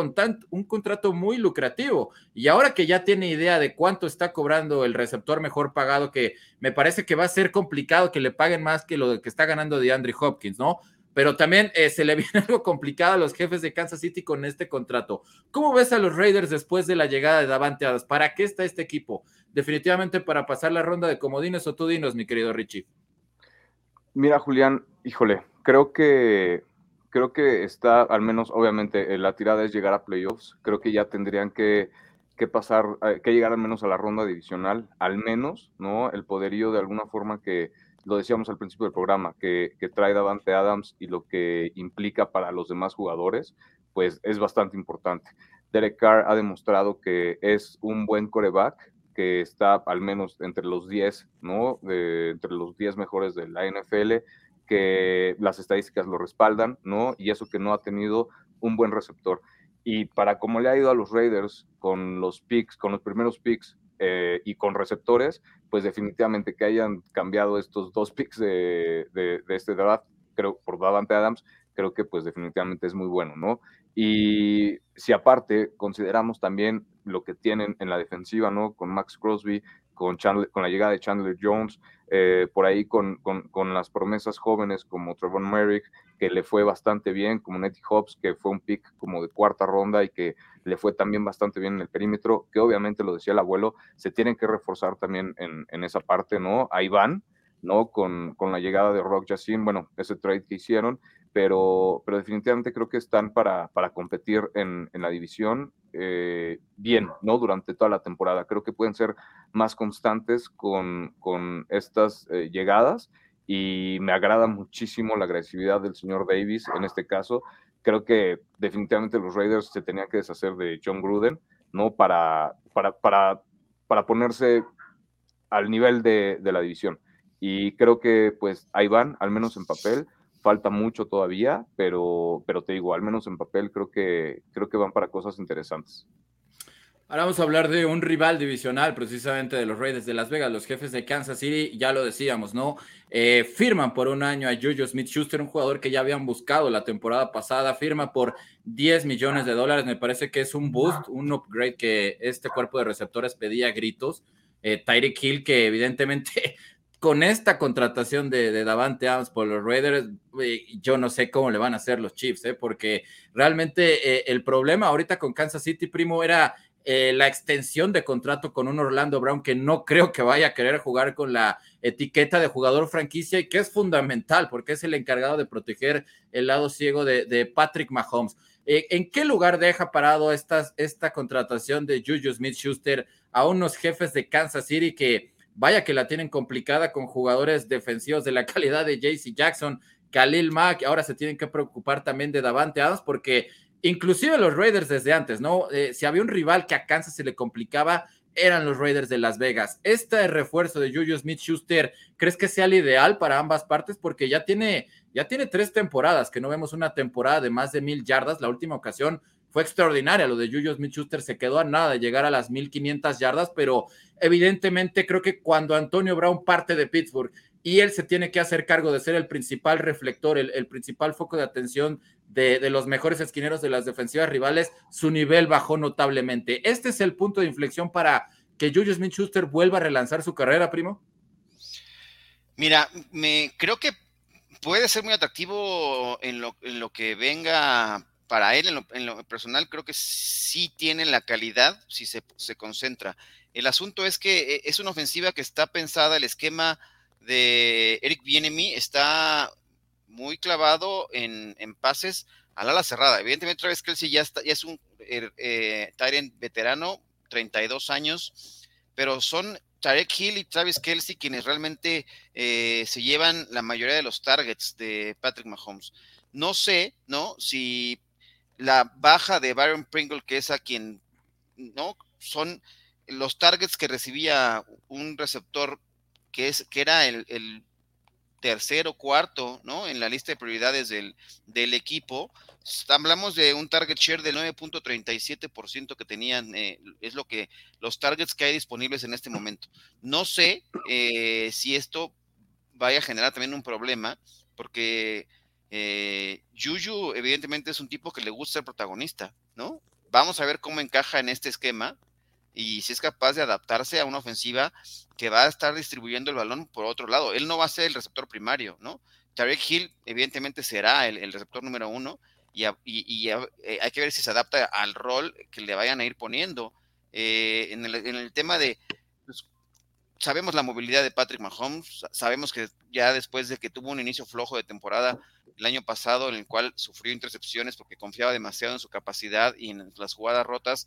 un contrato muy lucrativo. Y ahora que ya tiene idea de cuánto está cobrando el receptor mejor pagado, que me parece que va a ser complicado que le paguen más que lo que está ganando de Andrew Hopkins, ¿no? Pero también eh, se le viene algo complicado a los jefes de Kansas City con este contrato. ¿Cómo ves a los Raiders después de la llegada de Davante Adams? ¿Para qué está este equipo? Definitivamente para pasar la ronda de comodines o tú dinos, mi querido Richie. Mira, Julián, híjole, creo que creo que está, al menos, obviamente, eh, la tirada es llegar a playoffs. Creo que ya tendrían que, pasar, eh, que llegar al menos a la ronda divisional, al menos, ¿no? El poderío de alguna forma que lo decíamos al principio del programa, que, que trae Davante Adams y lo que implica para los demás jugadores, pues es bastante importante. Derek Carr ha demostrado que es un buen coreback, que está al menos entre los 10, ¿no? entre los 10 mejores de la NFL que las estadísticas lo respaldan, ¿no? Y eso que no ha tenido un buen receptor. Y para cómo le ha ido a los Raiders con los picks, con los primeros picks eh, y con receptores, pues definitivamente que hayan cambiado estos dos picks de, de, de este draft, creo, por Davante Adams, creo que pues definitivamente es muy bueno, ¿no? Y si aparte consideramos también lo que tienen en la defensiva, ¿no? Con Max Crosby, con, con la llegada de Chandler Jones, eh, por ahí con, con, las promesas jóvenes como Trevor Merrick, que le fue bastante bien, como Nettie Hobbs, que fue un pick como de cuarta ronda y que le fue también bastante bien en el perímetro, que obviamente lo decía el abuelo, se tienen que reforzar también en, en esa parte, ¿no? Ahí van, ¿no? Con, con la llegada de Rock Jacin, bueno, ese trade que hicieron, pero, pero definitivamente creo que están para, para competir en, en la división eh, bien, ¿no? Durante toda la temporada. Creo que pueden ser más constantes con, con estas eh, llegadas y me agrada muchísimo la agresividad del señor Davis en este caso. Creo que definitivamente los Raiders se tenían que deshacer de John Gruden, ¿no? Para, para, para, para ponerse al nivel de, de la división. Y creo que pues ahí van, al menos en papel falta mucho todavía, pero, pero te digo, al menos en papel creo que, creo que van para cosas interesantes. Ahora vamos a hablar de un rival divisional, precisamente de los Raiders de Las Vegas, los jefes de Kansas City, ya lo decíamos, ¿no? Eh, firman por un año a Juju Smith Schuster, un jugador que ya habían buscado la temporada pasada, firma por 10 millones de dólares, me parece que es un boost, un upgrade que este cuerpo de receptores pedía gritos. Eh, Tyreek Hill, que evidentemente con esta contratación de, Davante Adams por los Raiders, yo no sé cómo le van a hacer los Chiefs, ¿eh? porque realmente eh, el problema ahorita con Kansas City, primo, era eh, la extensión de contrato con un Orlando Brown que no creo que vaya a querer jugar con la etiqueta de jugador franquicia y que es fundamental porque es el encargado de proteger el lado ciego de, Patrick Mahomes. ¿En qué lugar deja parado esta contratación de Juju Smith Schuster a unos jefes de Kansas City que Vaya que la tienen complicada con jugadores defensivos de la calidad de JC Jackson, Khalil Mack, ahora se tienen que preocupar también de Davante Adams porque inclusive los Raiders desde antes, ¿no? Eh, si había un rival que a Kansas se le complicaba, eran los Raiders de Las Vegas. Este refuerzo de Juju Smith Schuster, ¿crees que sea el ideal para ambas partes? Porque ya tiene, ya tiene tres temporadas, que no vemos una temporada de más de mil yardas. La última ocasión fue extraordinaria. Lo de Julius Smith-Schuster se quedó a nada de llegar a las 1500 yardas, pero evidentemente creo que cuando Antonio Brown parte de Pittsburgh y él se tiene que hacer cargo de ser el principal reflector, el, principal foco de atención de, los mejores esquineros de las defensivas rivales, su nivel bajó notablemente. ¿Este es el punto de inflexión para que Julius Smith-Schuster vuelva a relanzar su carrera, primo? Mira, me creo que puede ser muy atractivo en lo que venga para él, en lo, personal, creo que sí tiene la calidad si se, concentra. El asunto es que eh, es una ofensiva que está pensada, el esquema de Eric Bienemy está muy clavado en, pases al ala cerrada. Evidentemente, Travis Kelsey ya, está, ya es un er, eh, Tyrant veterano, 32 años, pero son Tarek Hill y Travis Kelsey quienes realmente eh, se llevan la mayoría de los targets de Patrick Mahomes. No sé, ¿no? Si la baja de Byron Pringle, que es a quien, ¿no? Son los targets que recibía un receptor que, es, que era el, el tercero, cuarto, ¿no? En la lista de prioridades del, del equipo. Hablamos de un target share del 9.37% que tenían, eh, es lo que los targets que hay disponibles en este momento. No sé eh, si esto vaya a generar también un problema, porque eh, Juju evidentemente es un tipo que le gusta ser protagonista, ¿no? Vamos a ver cómo encaja en este esquema y si es capaz de adaptarse a una ofensiva que va a estar distribuyendo el balón por otro lado. Él no va a ser el receptor primario, ¿no? Tarek Hill evidentemente será el, receptor número uno y, eh, hay que ver si se adapta al rol que le vayan a ir poniendo. Eh, en, el, tema de, sabemos la movilidad de Patrick Mahomes, sabemos que ya después de que tuvo un inicio flojo de temporada el año pasado en el cual sufrió intercepciones porque confiaba demasiado en su capacidad y en las jugadas rotas,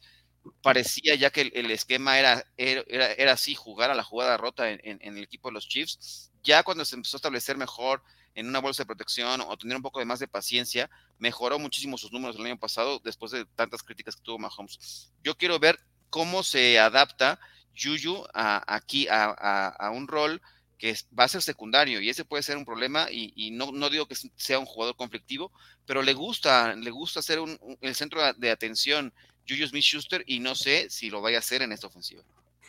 parecía ya que el, esquema era, era, así, jugar a la jugada rota en, el equipo de los Chiefs. Ya cuando se empezó a establecer mejor en una bolsa de protección o tener un poco de más de paciencia, mejoró muchísimo sus números el año pasado después de tantas críticas que tuvo Mahomes. Yo quiero ver cómo se adapta Juju a, aquí a, a, un rol que va a ser secundario y ese puede ser un problema y, no, no, digo que sea un jugador conflictivo, pero le gusta, le gusta ser un, el centro de atención Julius Smith-Schuster y no sé si lo vaya a hacer en esta ofensiva.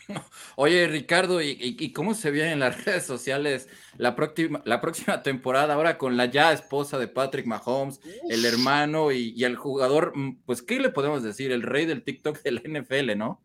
Oye, Ricardo, ¿y, cómo se ve en las redes sociales la próxima, la próxima temporada ahora con la ya esposa de Patrick Mahomes, el hermano y, el jugador, mm, pues, ¿qué le podemos decir? El rey del TikTok del NFL, ¿no?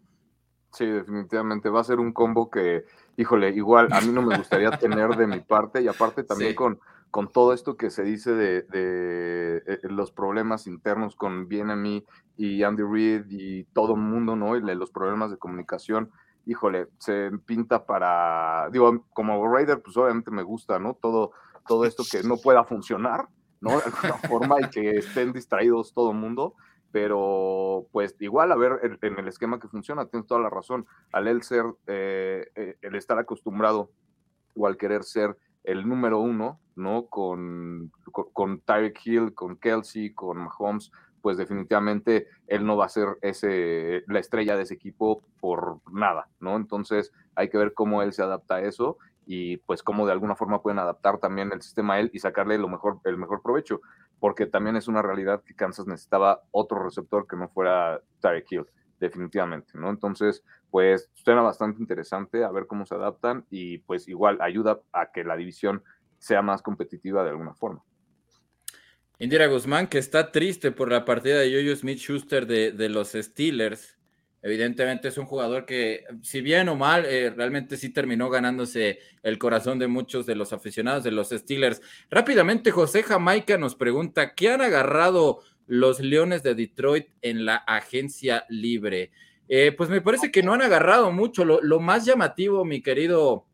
Sí, definitivamente va a ser un combo que, híjole, igual a mí no me gustaría tener de mi parte y aparte también con, con todo esto que se dice de, eh, los problemas internos con mí y Andy Reid y todo el mundo, ¿no? Y los problemas de comunicación, híjole, se pinta para, digo, como Raider, pues obviamente me gusta, ¿no? Todo, todo esto que no pueda funcionar, ¿no? De alguna forma y que estén distraídos todo el mundo, pero pues igual, a ver, en, el esquema que funciona, tienes toda la razón, al él ser, eh, eh, el estar acostumbrado o al querer ser el número uno, ¿no? Con, con, con Tyreek Hill, con Kelsey, con Mahomes, pues definitivamente él no va a ser ese, la estrella de ese equipo por nada, ¿no? Entonces hay que ver cómo él se adapta a eso y pues cómo de alguna forma pueden adaptar también el sistema a él y sacarle lo mejor, el mejor provecho, porque también es una realidad que Kansas necesitaba otro receptor que no fuera Tyreek Hill, definitivamente, ¿no? Entonces, pues suena bastante interesante a ver cómo se adaptan y pues igual ayuda a que la división sea más competitiva de alguna forma. Indira Guzmán, que está triste por la partida de Yoyo Smith Schuster de, los Steelers. Evidentemente es un jugador que, si bien o mal, eh, realmente sí terminó ganándose el corazón de muchos de los aficionados de los Steelers. Rápidamente, José Jamaica nos pregunta, ¿qué han agarrado los Leones de Detroit en la agencia libre? Eh, pues me parece que no han agarrado mucho. Lo, lo, más llamativo, mi querido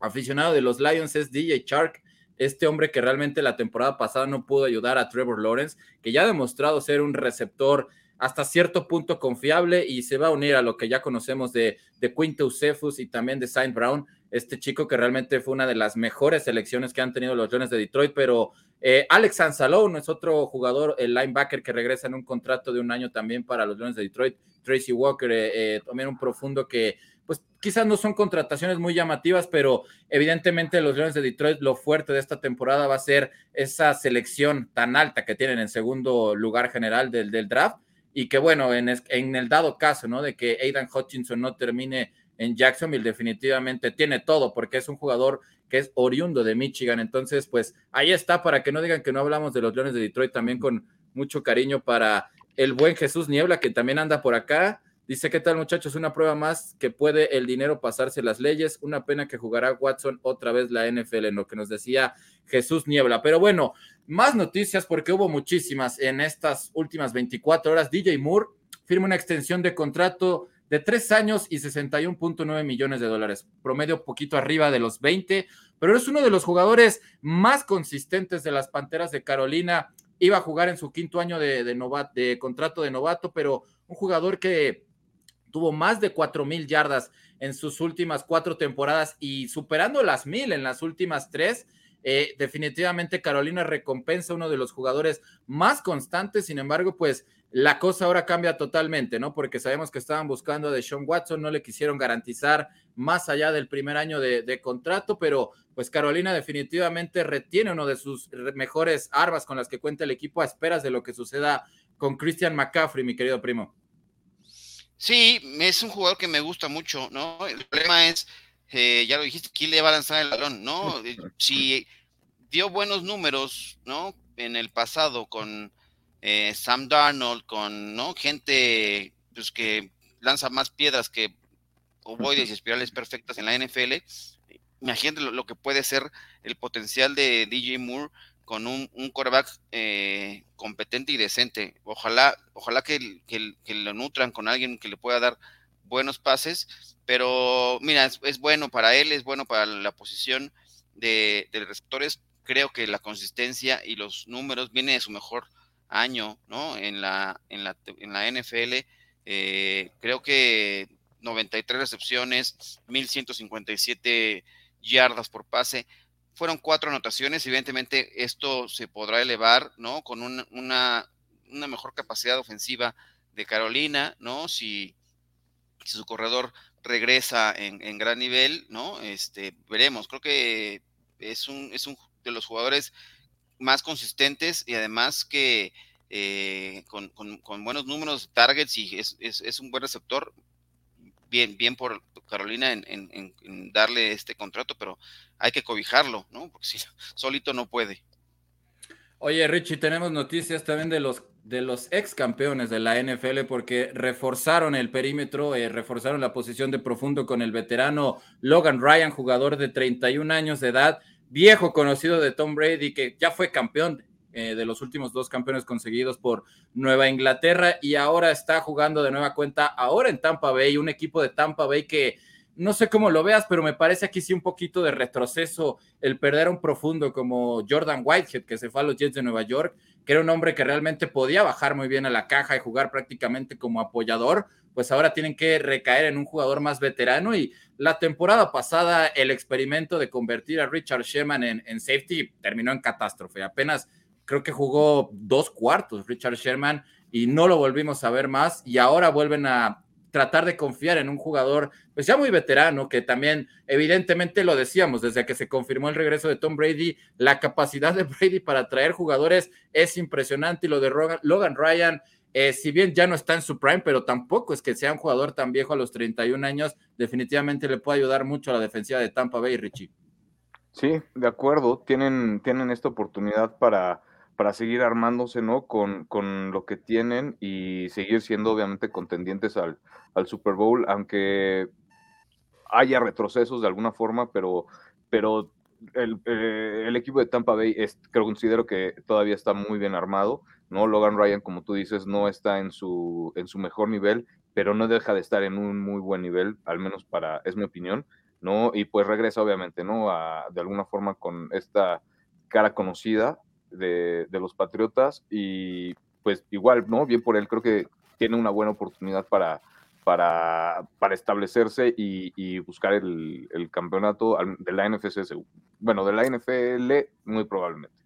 aficionado de los Lions, es DJ Shark este hombre que realmente la temporada pasada no pudo ayudar a Trevor Lawrence, que ya ha demostrado ser un receptor hasta cierto punto confiable y se va a unir a lo que ya conocemos de, de Quinto Cephus y también de Saint Brown, este chico que realmente fue una de las mejores selecciones que han tenido los Leones de Detroit, pero eh, Alex Anzalone es otro jugador, el linebacker que regresa en un contrato de un año también para los Leones de Detroit, Tracy Walker, eh, eh, también un profundo que pues quizás no son contrataciones muy llamativas, pero evidentemente los Leones de Detroit, lo fuerte de esta temporada va a ser esa selección tan alta que tienen en segundo lugar general del, del draft y que bueno, en, en, el dado caso, ¿no? De que Aidan Hutchinson no termine en Jacksonville, definitivamente tiene todo, porque es un jugador que es oriundo de Michigan. Entonces, pues ahí está, para que no digan que no hablamos de los Leones de Detroit, también con mucho cariño para el buen Jesús Niebla, que también anda por acá. Dice, ¿qué tal muchachos? Una prueba más que puede el dinero pasarse las leyes. Una pena que jugará Watson otra vez la NFL, en lo que nos decía Jesús Niebla. Pero bueno, más noticias porque hubo muchísimas en estas últimas 24 horas. DJ Moore firma una extensión de contrato de tres años y 61.9 millones de dólares, promedio poquito arriba de los 20, pero es uno de los jugadores más consistentes de las Panteras de Carolina iba a jugar en su quinto año de, de contrato de novato, pero un jugador que tuvo más de cuatro mil yardas en sus últimas cuatro temporadas y superando las mil en las últimas tres. Eh, definitivamente Carolina recompensa uno de los jugadores más constantes, sin embargo, pues la cosa ahora cambia totalmente, ¿no? Porque sabemos que estaban buscando a Deshaun Watson, no le quisieron garantizar más allá del primer año de, contrato, pero pues Carolina definitivamente retiene uno de sus mejores armas con las que cuenta el equipo a esperas de lo que suceda con Christian McCaffrey, mi querido primo. Sí, es un jugador que me gusta mucho, ¿no? El problema es, eh, ya lo dijiste, ¿quién le va a lanzar el balón? ¿No? Eh, si dio buenos números, ¿no? En el pasado con eh, Sam Darnold, con ¿no? gente pues, que lanza más piedras que ovoides y espirales perfectas en la NFL. Imagínate lo, que puede ser el potencial de DJ Moore con un, un quarterback eh, competente y decente. Ojalá, ojalá que, lo nutran con alguien que le pueda dar buenos pases, pero mira, es, bueno para él, es bueno para la posición de, de receptores. Creo que la consistencia y los números vienen de su mejor año, ¿no? En la, en la, en la NFL, eh, creo que 93 recepciones, 1157 yardas por pase. Fueron cuatro anotaciones, evidentemente esto se podrá elevar, ¿no? Con una, una, mejor capacidad ofensiva de Carolina, ¿no? Si, si su corredor regresa en, en, gran nivel, ¿no? Este, veremos. Creo que es un, es un de los jugadores más consistentes y además que eh, con, buenos números de targets y es, un buen receptor. Bien, bien por Carolina en, darle este contrato, pero hay que cobijarlo, ¿no? Porque si solito no puede. Oye, Richie, tenemos noticias también de los, de los ex campeones de la NFL porque reforzaron el perímetro, eh, reforzaron la posición de profundo con el veterano Logan Ryan, jugador de 31 años de edad viejo conocido de Tom Brady, que ya fue campeón eh, de los últimos dos campeones conseguidos por Nueva Inglaterra y ahora está jugando de nueva cuenta ahora en Tampa Bay, un equipo de Tampa Bay que no sé cómo lo veas, pero me parece aquí sí un poquito de retroceso el perder a un profundo como Jordan Whitehead, que se fue a los Jets de Nueva York, que era un hombre que realmente podía bajar muy bien a la caja y jugar prácticamente como apoyador, pues ahora tienen que recaer en un jugador más veterano y la temporada pasada el experimento de convertir a Richard Sherman en, safety terminó en catástrofe. Apenas creo que jugó dos cuartos Richard Sherman y no lo volvimos a ver más y ahora vuelven a tratar de confiar en un jugador, pues ya muy veterano, que también evidentemente lo decíamos desde que se confirmó el regreso de Tom Brady, la capacidad de Brady para traer jugadores es impresionante y lo de Logan Ryan eh, si bien ya no está en su prime, pero tampoco es que sea un jugador tan viejo a los 31 años, definitivamente le puede ayudar mucho a la defensiva de Tampa Bay, Richie. Sí, de acuerdo, tienen, tienen esta oportunidad para, para seguir armándose, ¿no? Con, con, lo que tienen y seguir siendo obviamente contendientes al, al Super Bowl, aunque haya retrocesos de alguna forma, pero, pero el, eh, el, equipo de Tampa Bay es, creo, considero que todavía está muy bien armado, ¿no? Logan Ryan, como tú dices, no está en su, en su mejor nivel, pero no deja de estar en un muy buen nivel, al menos para, es mi opinión, ¿no? Y pues regresa, obviamente, ¿no? A, de alguna forma con esta cara conocida de, los Patriotas y pues igual, ¿no? Bien por él, creo que tiene una buena oportunidad para para, para establecerse y, buscar el, campeonato de la NFC, bueno, de la NFL muy probablemente.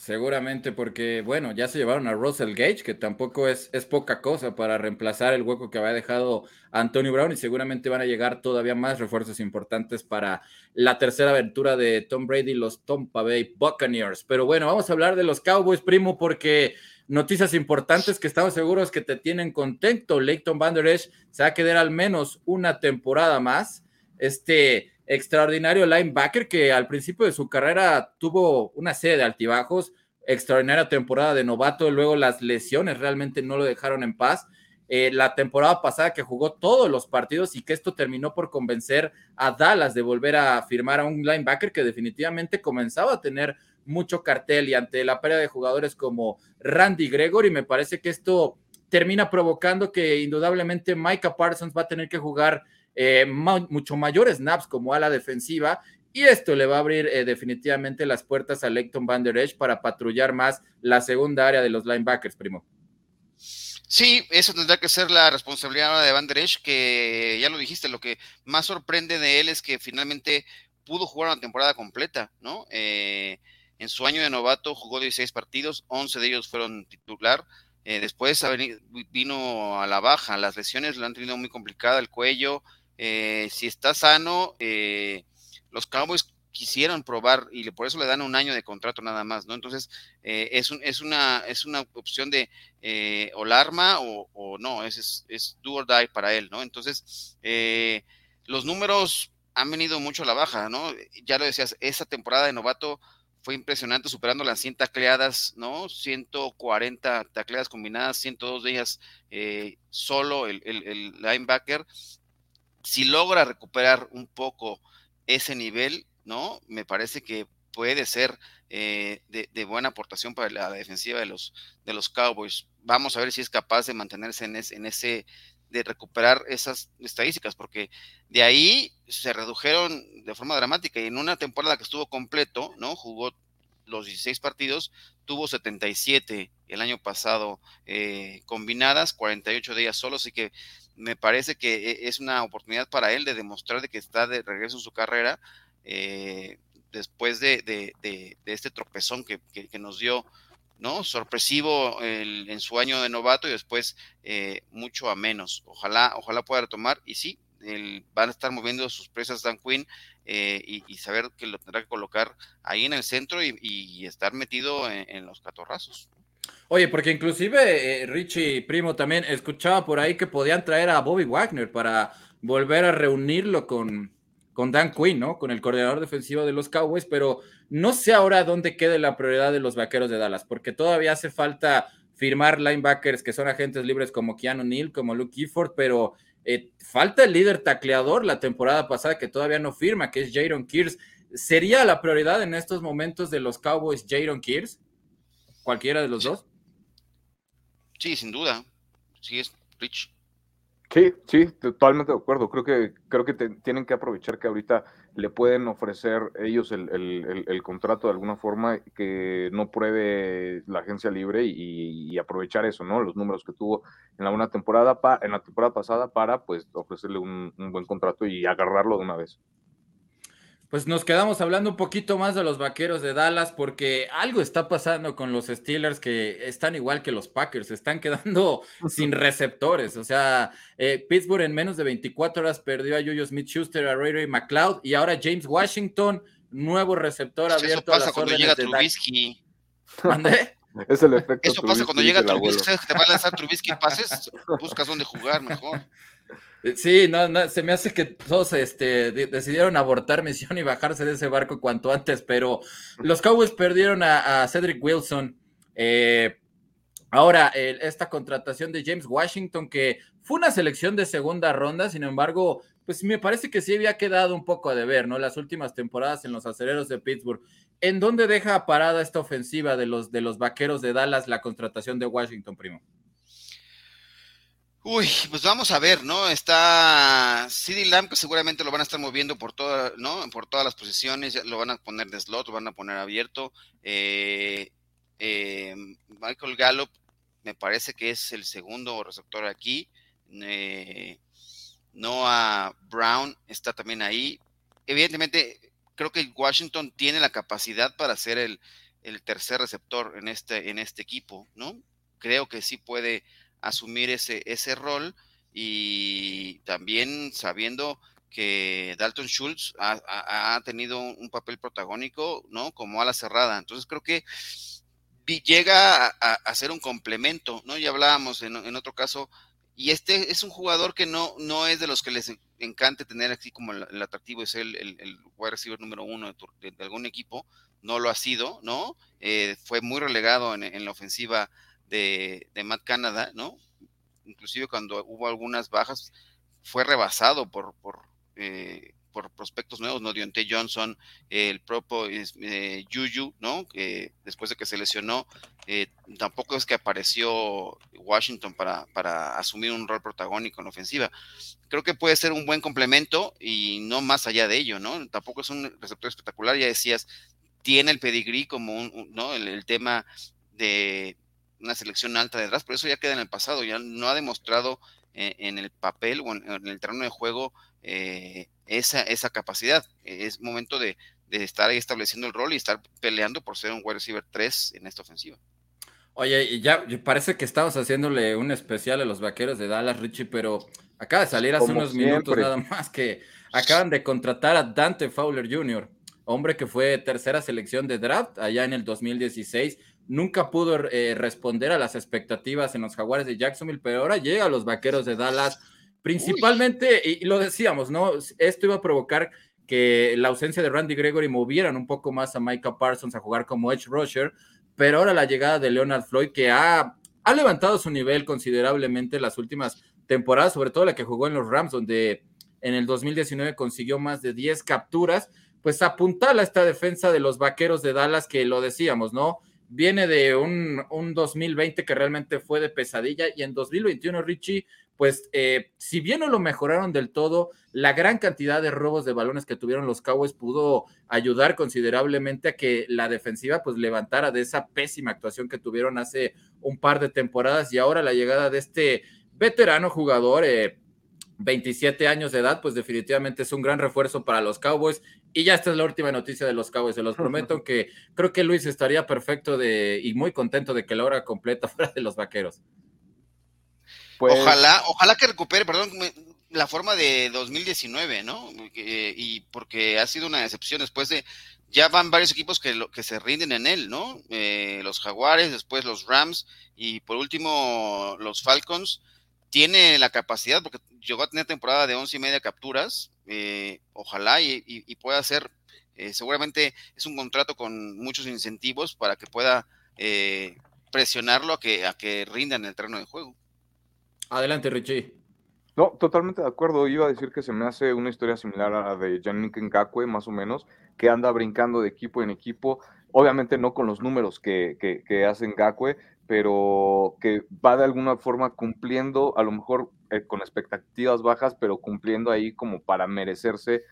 Seguramente porque, bueno, ya se llevaron a Russell Gage, que tampoco es, es poca cosa para reemplazar el hueco que había dejado Antonio Brown y seguramente van a llegar todavía más refuerzos importantes para la tercera aventura de Tom Brady, los Tampa Bay Buccaneers. Pero bueno, vamos a hablar de los Cowboys, primo, porque Noticias importantes que estamos seguros que te tienen contento. Leighton Van Der Esch se va a quedar al menos una temporada más. Este extraordinario linebacker que al principio de su carrera tuvo una serie de altibajos, extraordinaria temporada de novato, luego las lesiones realmente no lo dejaron en paz. Eh, la temporada pasada que jugó todos los partidos y que esto terminó por convencer a Dallas de volver a firmar a un linebacker que definitivamente comenzaba a tener mucho cartel y ante la pérdida de jugadores como Randy Gregory, me parece que esto termina provocando que indudablemente Micah Parsons va a tener que jugar eh, mucho mayores snaps como a la defensiva y esto le va a abrir eh, definitivamente las puertas a Leighton Van Der Esch para patrullar más la segunda área de los linebackers, primo. Sí, eso tendrá que ser la responsabilidad de Van Der Esch, que ya lo dijiste, lo que más sorprende de él es que finalmente pudo jugar una temporada completa, ¿no? Eh, en su año de novato jugó 16 partidos, 11 de ellos fueron titular. Eh, después vino a la baja, las lesiones lo han tenido muy complicada, el cuello. Si está sano, los Cowboys quisieron probar y por eso le dan un año de contrato nada más, ¿no? Entonces, eh, es, un, es, una, es una opción de eh, o la arma o, no, es, es, do or die para él, ¿no? Entonces, eh, los números han venido mucho a la baja, ¿no? Ya lo decías, esa temporada de novato fue impresionante, superando las 100 tacleadas, ¿no? 140 tacleadas combinadas, 102 de ellas solo el, el, el linebacker. Si logra recuperar un poco ese nivel, ¿no? Me parece que puede ser eh, de, buena aportación para la defensiva de los, de los Cowboys. Vamos a ver si es capaz de mantenerse en, en ese, de recuperar esas estadísticas, porque de ahí se redujeron de forma dramática y en una temporada que estuvo completo, ¿no? Jugó los 16 partidos, tuvo 77 el año pasado eh, combinadas, 48 de ellas solo, así que me parece que e, es una oportunidad para él de demostrar de que está de regreso en su carrera eh, después de, este tropezón que, nos dio, ¿no? Sorpresivo en su año de novato y después eh, mucho a menos. Ojalá, ojalá pueda retomar y sí, van a estar moviendo sus presas Dan Quinn eh, y, saber que lo tendrá que colocar ahí en el centro y, estar metido en, los catorrazos. Oye, porque inclusive Richie Primo también escuchaba por ahí que podían traer a Bobby Wagner para volver a reunirlo con, con Dan Quinn, ¿no? Con el coordinador defensivo de los Cowboys, pero no sé ahora dónde quede la prioridad de los vaqueros de Dallas, porque todavía hace falta firmar linebackers que son agentes libres como Keanu Neal, como Luke Gifford, pero eh, falta el líder tacleador la temporada pasada que todavía no firma, que es Jaron Kears. ¿Sería la prioridad en estos momentos de los Cowboys Jaron Kears? ¿Cualquiera de los dos? Sí, sin duda. Sí, es Rich. Sí, sí, totalmente de acuerdo. Creo que, creo que tienen que aprovechar que ahorita le pueden ofrecer ellos el, contrato de alguna forma que no pruebe la agencia libre y, aprovechar eso, ¿no? Los números que tuvo en la una temporada, en la temporada pasada para pues ofrecerle un buen contrato y agarrarlo de una vez pues nos quedamos hablando un poquito más de los vaqueros de Dallas porque algo está pasando con los Steelers que están igual que los Packers, están quedando sin receptores. O sea, eh, Pittsburgh en menos de 24 horas perdió a Julius Smith Schuster, a Ray Ray McLeod y ahora James Washington, nuevo receptor abierto. Eso pasa cuando llega Trubisky. ¿Mandé? Es el efecto Eso pasa cuando llega Trubisky, te va a lanzar Trubisky pases, buscas dónde jugar mejor. Eh, sí, no, no, se me hace que todos este, decidieron abortar misión y bajarse de ese barco cuanto antes, pero los Cowboys perdieron a, Cedric Wilson. Eh, ahora, esta contratación de James Washington, que fue una selección de segunda ronda, sin embargo, pues me parece que sí había quedado un poco a deber, ¿no? Las últimas temporadas en los aceleros de Pittsburgh. ¿En dónde deja parada esta ofensiva de los, de los vaqueros de Dallas la contratación de Washington, primo? Uy, pues vamos a ver, ¿no? Está CD Lamb, que seguramente lo van a estar moviendo por toda, ¿no? Por todas las posiciones, lo van a poner de slot, lo van a poner abierto. Eh, eh, Michael Gallup me parece que es el segundo receptor aquí. Eh, Noah Brown está también ahí. Evidentemente, creo que Washington tiene la capacidad para ser el, el tercer receptor en este, en este equipo, ¿no? Creo que sí puede asumir ese, ese rol y también sabiendo que Dalton Schultz ha, tenido un papel protagónico, ¿no? Como ala cerrada. Entonces creo que llega a, ser un complemento, ¿no? Ya hablábamos en, en, otro caso, y este es un jugador que no, no es de los que les encante tener así como el, atractivo, es el, el, wide receiver número uno de, algún equipo, no lo ha sido, ¿no? Eh, fue muy relegado en, en la ofensiva de, de Matt Canada, ¿no? Inclusive cuando hubo algunas bajas, fue rebasado por, por, eh, por prospectos nuevos, ¿no? Dionte Johnson, el propio eh, Juju, ¿no? Que después de que se lesionó, eh, tampoco es que apareció Washington para, para asumir un rol protagónico en ofensiva. Creo que puede ser un buen complemento y no más allá de ello, ¿no? Tampoco es un receptor espectacular, ya decías, tiene el pedigrí como un, ¿no? el tema de una selección alta de draft, pero eso ya queda en el pasado, ya no ha demostrado eh, en el papel o en, el terreno de juego eh, esa, esa capacidad. Es momento de, estar ahí estableciendo el rol y estar peleando por ser un wide receiver 3 en esta ofensiva. Oye, y ya parece que estamos haciéndole un especial a los vaqueros de Dallas, Richie, pero acaba de salir hace unos minutos nada más que acaban de contratar a Dante Fowler Jr., hombre que fue tercera selección de draft allá en el 2016 nunca pudo eh, responder a las expectativas en los Jaguares de Jacksonville, pero ahora llega a los Vaqueros de Dallas, principalmente, y, lo decíamos, ¿no? Esto iba a provocar que la ausencia de Randy Gregory movieran un poco más a Micah Parsons a jugar como edge rusher, pero ahora la llegada de Leonard Floyd, que ha, ha levantado su nivel considerablemente las últimas temporadas, sobre todo la que jugó en los Rams, donde en el 2019 consiguió más de 10 capturas, pues apuntala esta defensa de los Vaqueros de Dallas, que lo decíamos, ¿no? Viene de un, 2020 que realmente fue de pesadilla y en 2021, Richie, pues eh, si bien no lo mejoraron del todo, la gran cantidad de robos de balones que tuvieron los Cowboys pudo ayudar considerablemente a que la defensiva pues levantara de esa pésima actuación que tuvieron hace un par de temporadas y ahora la llegada de este veterano jugador, eh, 27 años de edad, pues definitivamente es un gran refuerzo para los Cowboys. Y ya esta es la última noticia de los Cowboys, se los prometo que creo que Luis estaría perfecto de, y muy contento de que la hora completa fuera de los Vaqueros. Pues ojalá, ojalá que recupere, perdón, la forma de 2019, ¿no? y porque ha sido una decepción después de, ya van varios equipos que, que se rinden en él, ¿no? Eh, los Jaguares, después los Rams y por último los Falcons tiene la capacidad, porque llegó a tener temporada de once y media capturas, eh, ojalá y, pueda ser, eh, seguramente es un contrato con muchos incentivos para que pueda eh, presionarlo a que, a que rinda en el terreno de juego. Adelante, Richie. No, totalmente de acuerdo. Iba a decir que se me hace una historia similar a la de Yannick Ngakwe, más o menos, que anda brincando de equipo en equipo. Obviamente no con los números que, que, que hace Ngakwe, pero que va de alguna forma cumpliendo, a lo mejor eh, con expectativas bajas, pero cumpliendo ahí como para merecerse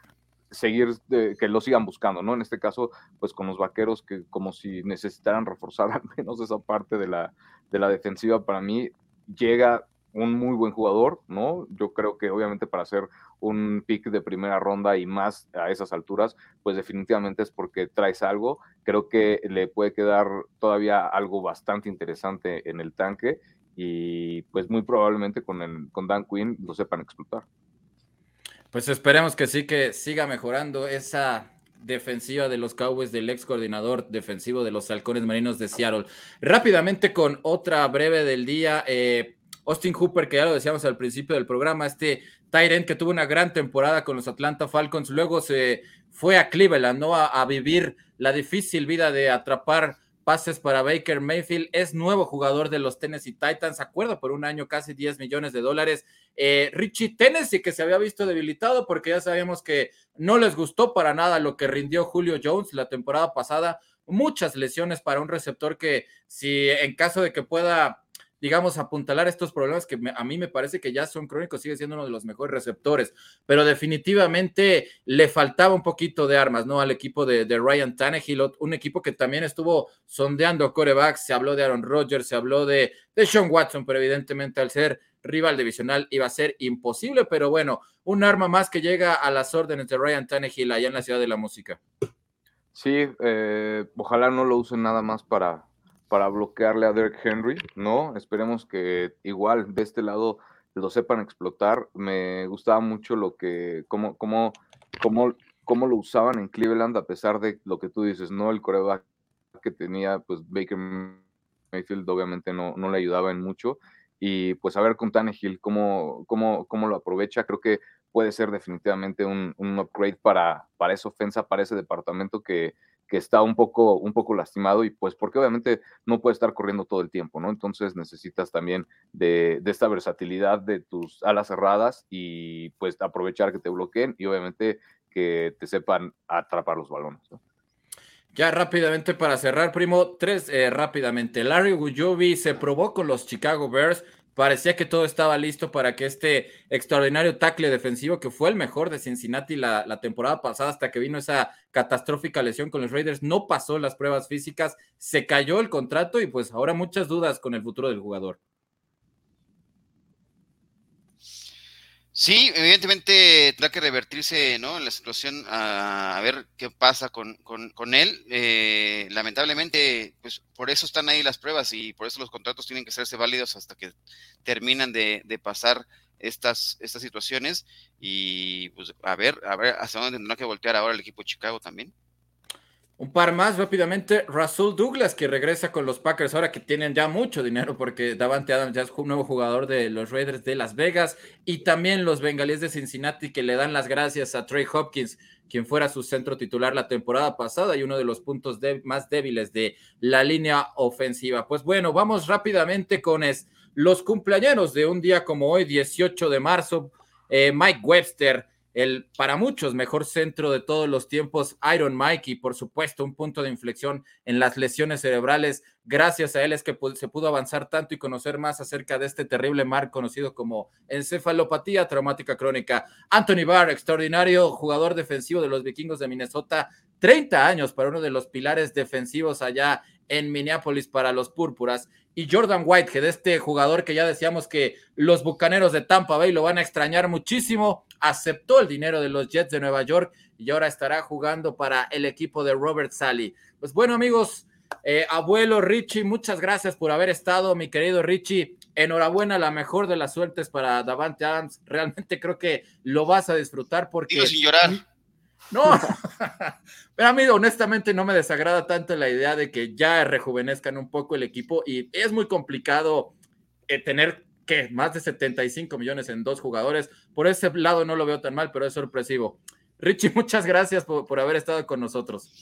seguir, que lo sigan buscando, ¿no? En este caso, pues con los vaqueros que como si necesitaran reforzar al menos esa parte de la, de la defensiva, para mí llega un muy buen jugador, ¿no? Yo creo que obviamente para hacer un pick de primera ronda y más a esas alturas, pues definitivamente es porque traes algo. Creo que le puede quedar todavía algo bastante interesante en el tanque y pues muy probablemente con, el, con Dan Quinn lo sepan explotar. Pues esperemos que sí, que siga mejorando esa defensiva de los Cowboys del ex coordinador defensivo de los halcones marinos de Seattle. Rápidamente con otra breve del día. Eh, Austin Hooper, que ya lo decíamos al principio del programa, este Tyrant que tuvo una gran temporada con los Atlanta Falcons, luego se fue a Cleveland, ¿no? A, vivir la difícil vida de atrapar pases para Baker Mayfield, es nuevo jugador de los Tennessee Titans, acuerdo por un año casi 10 millones de dólares. Eh, Richie Tennessee, que se había visto debilitado porque ya sabíamos que no les gustó para nada lo que rindió Julio Jones la temporada pasada, muchas lesiones para un receptor que si en caso de que pueda digamos, apuntalar estos problemas que a mí me parece que ya son crónicos, sigue siendo uno de los mejores receptores, pero definitivamente le faltaba un poquito de armas, ¿no? Al equipo de, Ryan Tannehill, un equipo que también estuvo sondeando corebacks, se habló de Aaron Rodgers, se habló de, de Sean Watson, pero evidentemente al ser rival divisional iba a ser imposible, pero bueno, un arma más que llega a las órdenes de Ryan Tannehill allá en la ciudad de la música. Sí, eh, ojalá no lo usen nada más para, para bloquearle a Derek Henry, ¿no? Esperemos que igual de este lado lo sepan explotar. Me gustaba mucho lo que, cómo, cómo, cómo, cómo lo usaban en Cleveland, a pesar de lo que tú dices, ¿no? El coreback que tenía, pues Baker Mayfield obviamente no, no le ayudaba en mucho. Y pues a ver con Tannehill cómo, cómo, cómo lo aprovecha. Creo que puede ser definitivamente un, un upgrade para, para esa ofensa, para ese departamento que, que está un poco, un poco lastimado y pues porque obviamente no puede estar corriendo todo el tiempo, ¿no? Entonces necesitas también de, esta versatilidad de tus alas cerradas y pues aprovechar que te bloqueen y obviamente que te sepan atrapar los balones. Ya rápidamente para cerrar, primo, tres eh, rápidamente. Larry Gujovi se probó con los Chicago Bears. Parecía que todo estaba listo para que este extraordinario tackle defensivo, que fue el mejor de Cincinnati la, temporada pasada, hasta que vino esa catastrófica lesión con los Raiders, no pasó las pruebas físicas, se cayó el contrato y pues ahora muchas dudas con el futuro del jugador. Sí, evidentemente tendrá que revertirse ¿no? en la situación a, ver qué pasa con, con, él. Eh, lamentablemente, pues por eso están ahí las pruebas y por eso los contratos tienen que hacerse válidos hasta que terminan de, de pasar estas, estas situaciones. Y pues a ver, a ver hasta dónde tendrá que voltear ahora el equipo de Chicago también. Un par más rápidamente. Russell Douglas, que regresa con los Packers ahora que tienen ya mucho dinero, porque Davante Adams ya es un nuevo jugador de los Raiders de Las Vegas. Y también los Bengalíes de Cincinnati, que le dan las gracias a Trey Hopkins, quien fuera su centro titular la temporada pasada y uno de los puntos más débiles de la línea ofensiva. Pues bueno, vamos rápidamente con los cumpleaños de un día como hoy, 18 de marzo. Eh, Mike Webster el para muchos mejor centro de todos los tiempos, Iron Mike, y por supuesto un punto de inflexión en las lesiones cerebrales. Gracias a él es que se pudo avanzar tanto y conocer más acerca de este terrible mal conocido como encefalopatía traumática crónica. Anthony Barr, extraordinario jugador defensivo de los vikingos de Minnesota, 30 años para uno de los pilares defensivos allá en Minneapolis para los púrpuras. Y Jordan Whitehead, este jugador que ya decíamos que los bucaneros de Tampa Bay lo van a extrañar muchísimo aceptó el dinero de los Jets de Nueva York y ahora estará jugando para el equipo de Robert Sally. Pues bueno, amigos, eh, abuelo Richie, muchas gracias por haber estado, mi querido Richie. Enhorabuena, la mejor de las suertes para Davante Adams. Realmente creo que lo vas a disfrutar porque. Digo sin llorar. No, pero a mí honestamente no me desagrada tanto la idea de que ya rejuvenezcan un poco el equipo y es muy complicado eh, tener ¿qué? Más de 75 millones en dos jugadores. Por ese lado no lo veo tan mal, pero es sorpresivo. Richie, muchas gracias por, haber estado con nosotros.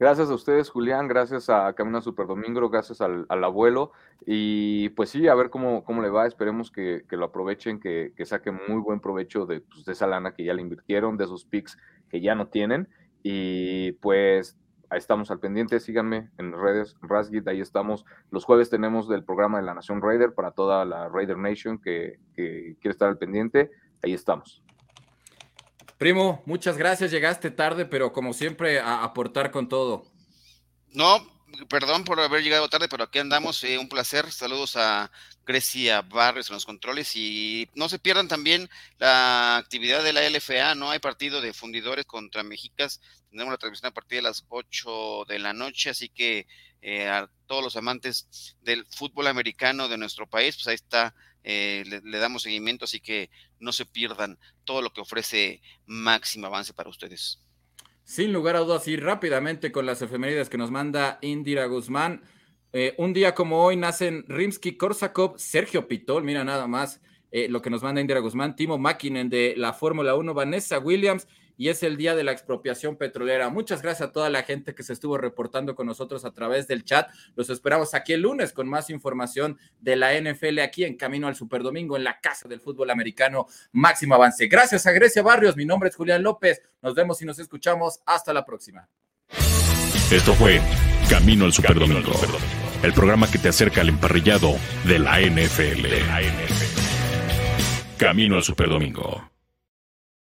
Gracias a ustedes, Julián, gracias a Camino Super Domingo, gracias al, abuelo. Y pues sí, a ver cómo, cómo le va. Esperemos que, lo aprovechen, que, que saquen muy buen provecho de, pues, de esa lana que ya le invirtieron, de esos picks que ya no tienen. Y pues ahí estamos al pendiente, síganme en redes, Rasgit, ahí estamos. Los jueves tenemos del programa de la Nación Raider para toda la Raider Nation que, quiere estar al pendiente, ahí estamos. Primo, muchas gracias, llegaste tarde, pero como siempre, a aportar con todo. No, perdón por haber llegado tarde, pero aquí andamos. Eh, un placer. Saludos a Grecia Barrios en los controles y no se pierdan también la actividad de la LFA. No hay partido de fundidores contra Mexicas. Tenemos la transmisión a partir de las 8 de la noche, así que eh, a todos los amantes del fútbol americano de nuestro país, pues ahí está. Eh, le, le damos seguimiento, así que no se pierdan todo lo que ofrece Máximo Avance para ustedes. Sin lugar a dudas, y rápidamente con las efemérides que nos manda Indira Guzmán. Eh, un día como hoy nacen Rimsky Korsakov, Sergio Pitol, mira nada más eh, lo que nos manda Indira Guzmán, Timo Makinen de la Fórmula 1, Vanessa Williams, y es el día de la expropiación petrolera. Muchas gracias a toda la gente que se estuvo reportando con nosotros a través del chat. Los esperamos aquí el lunes con más información de la NFL aquí en Camino al Superdomingo en la Casa del Fútbol Americano Máximo Avance. Gracias a Grecia Barrios, mi nombre es Julián López. Nos vemos y nos escuchamos. Hasta la próxima. Esto fue Camino al Superdomingo, el programa que te acerca al emparrillado de la NFL. Camino al Superdomingo.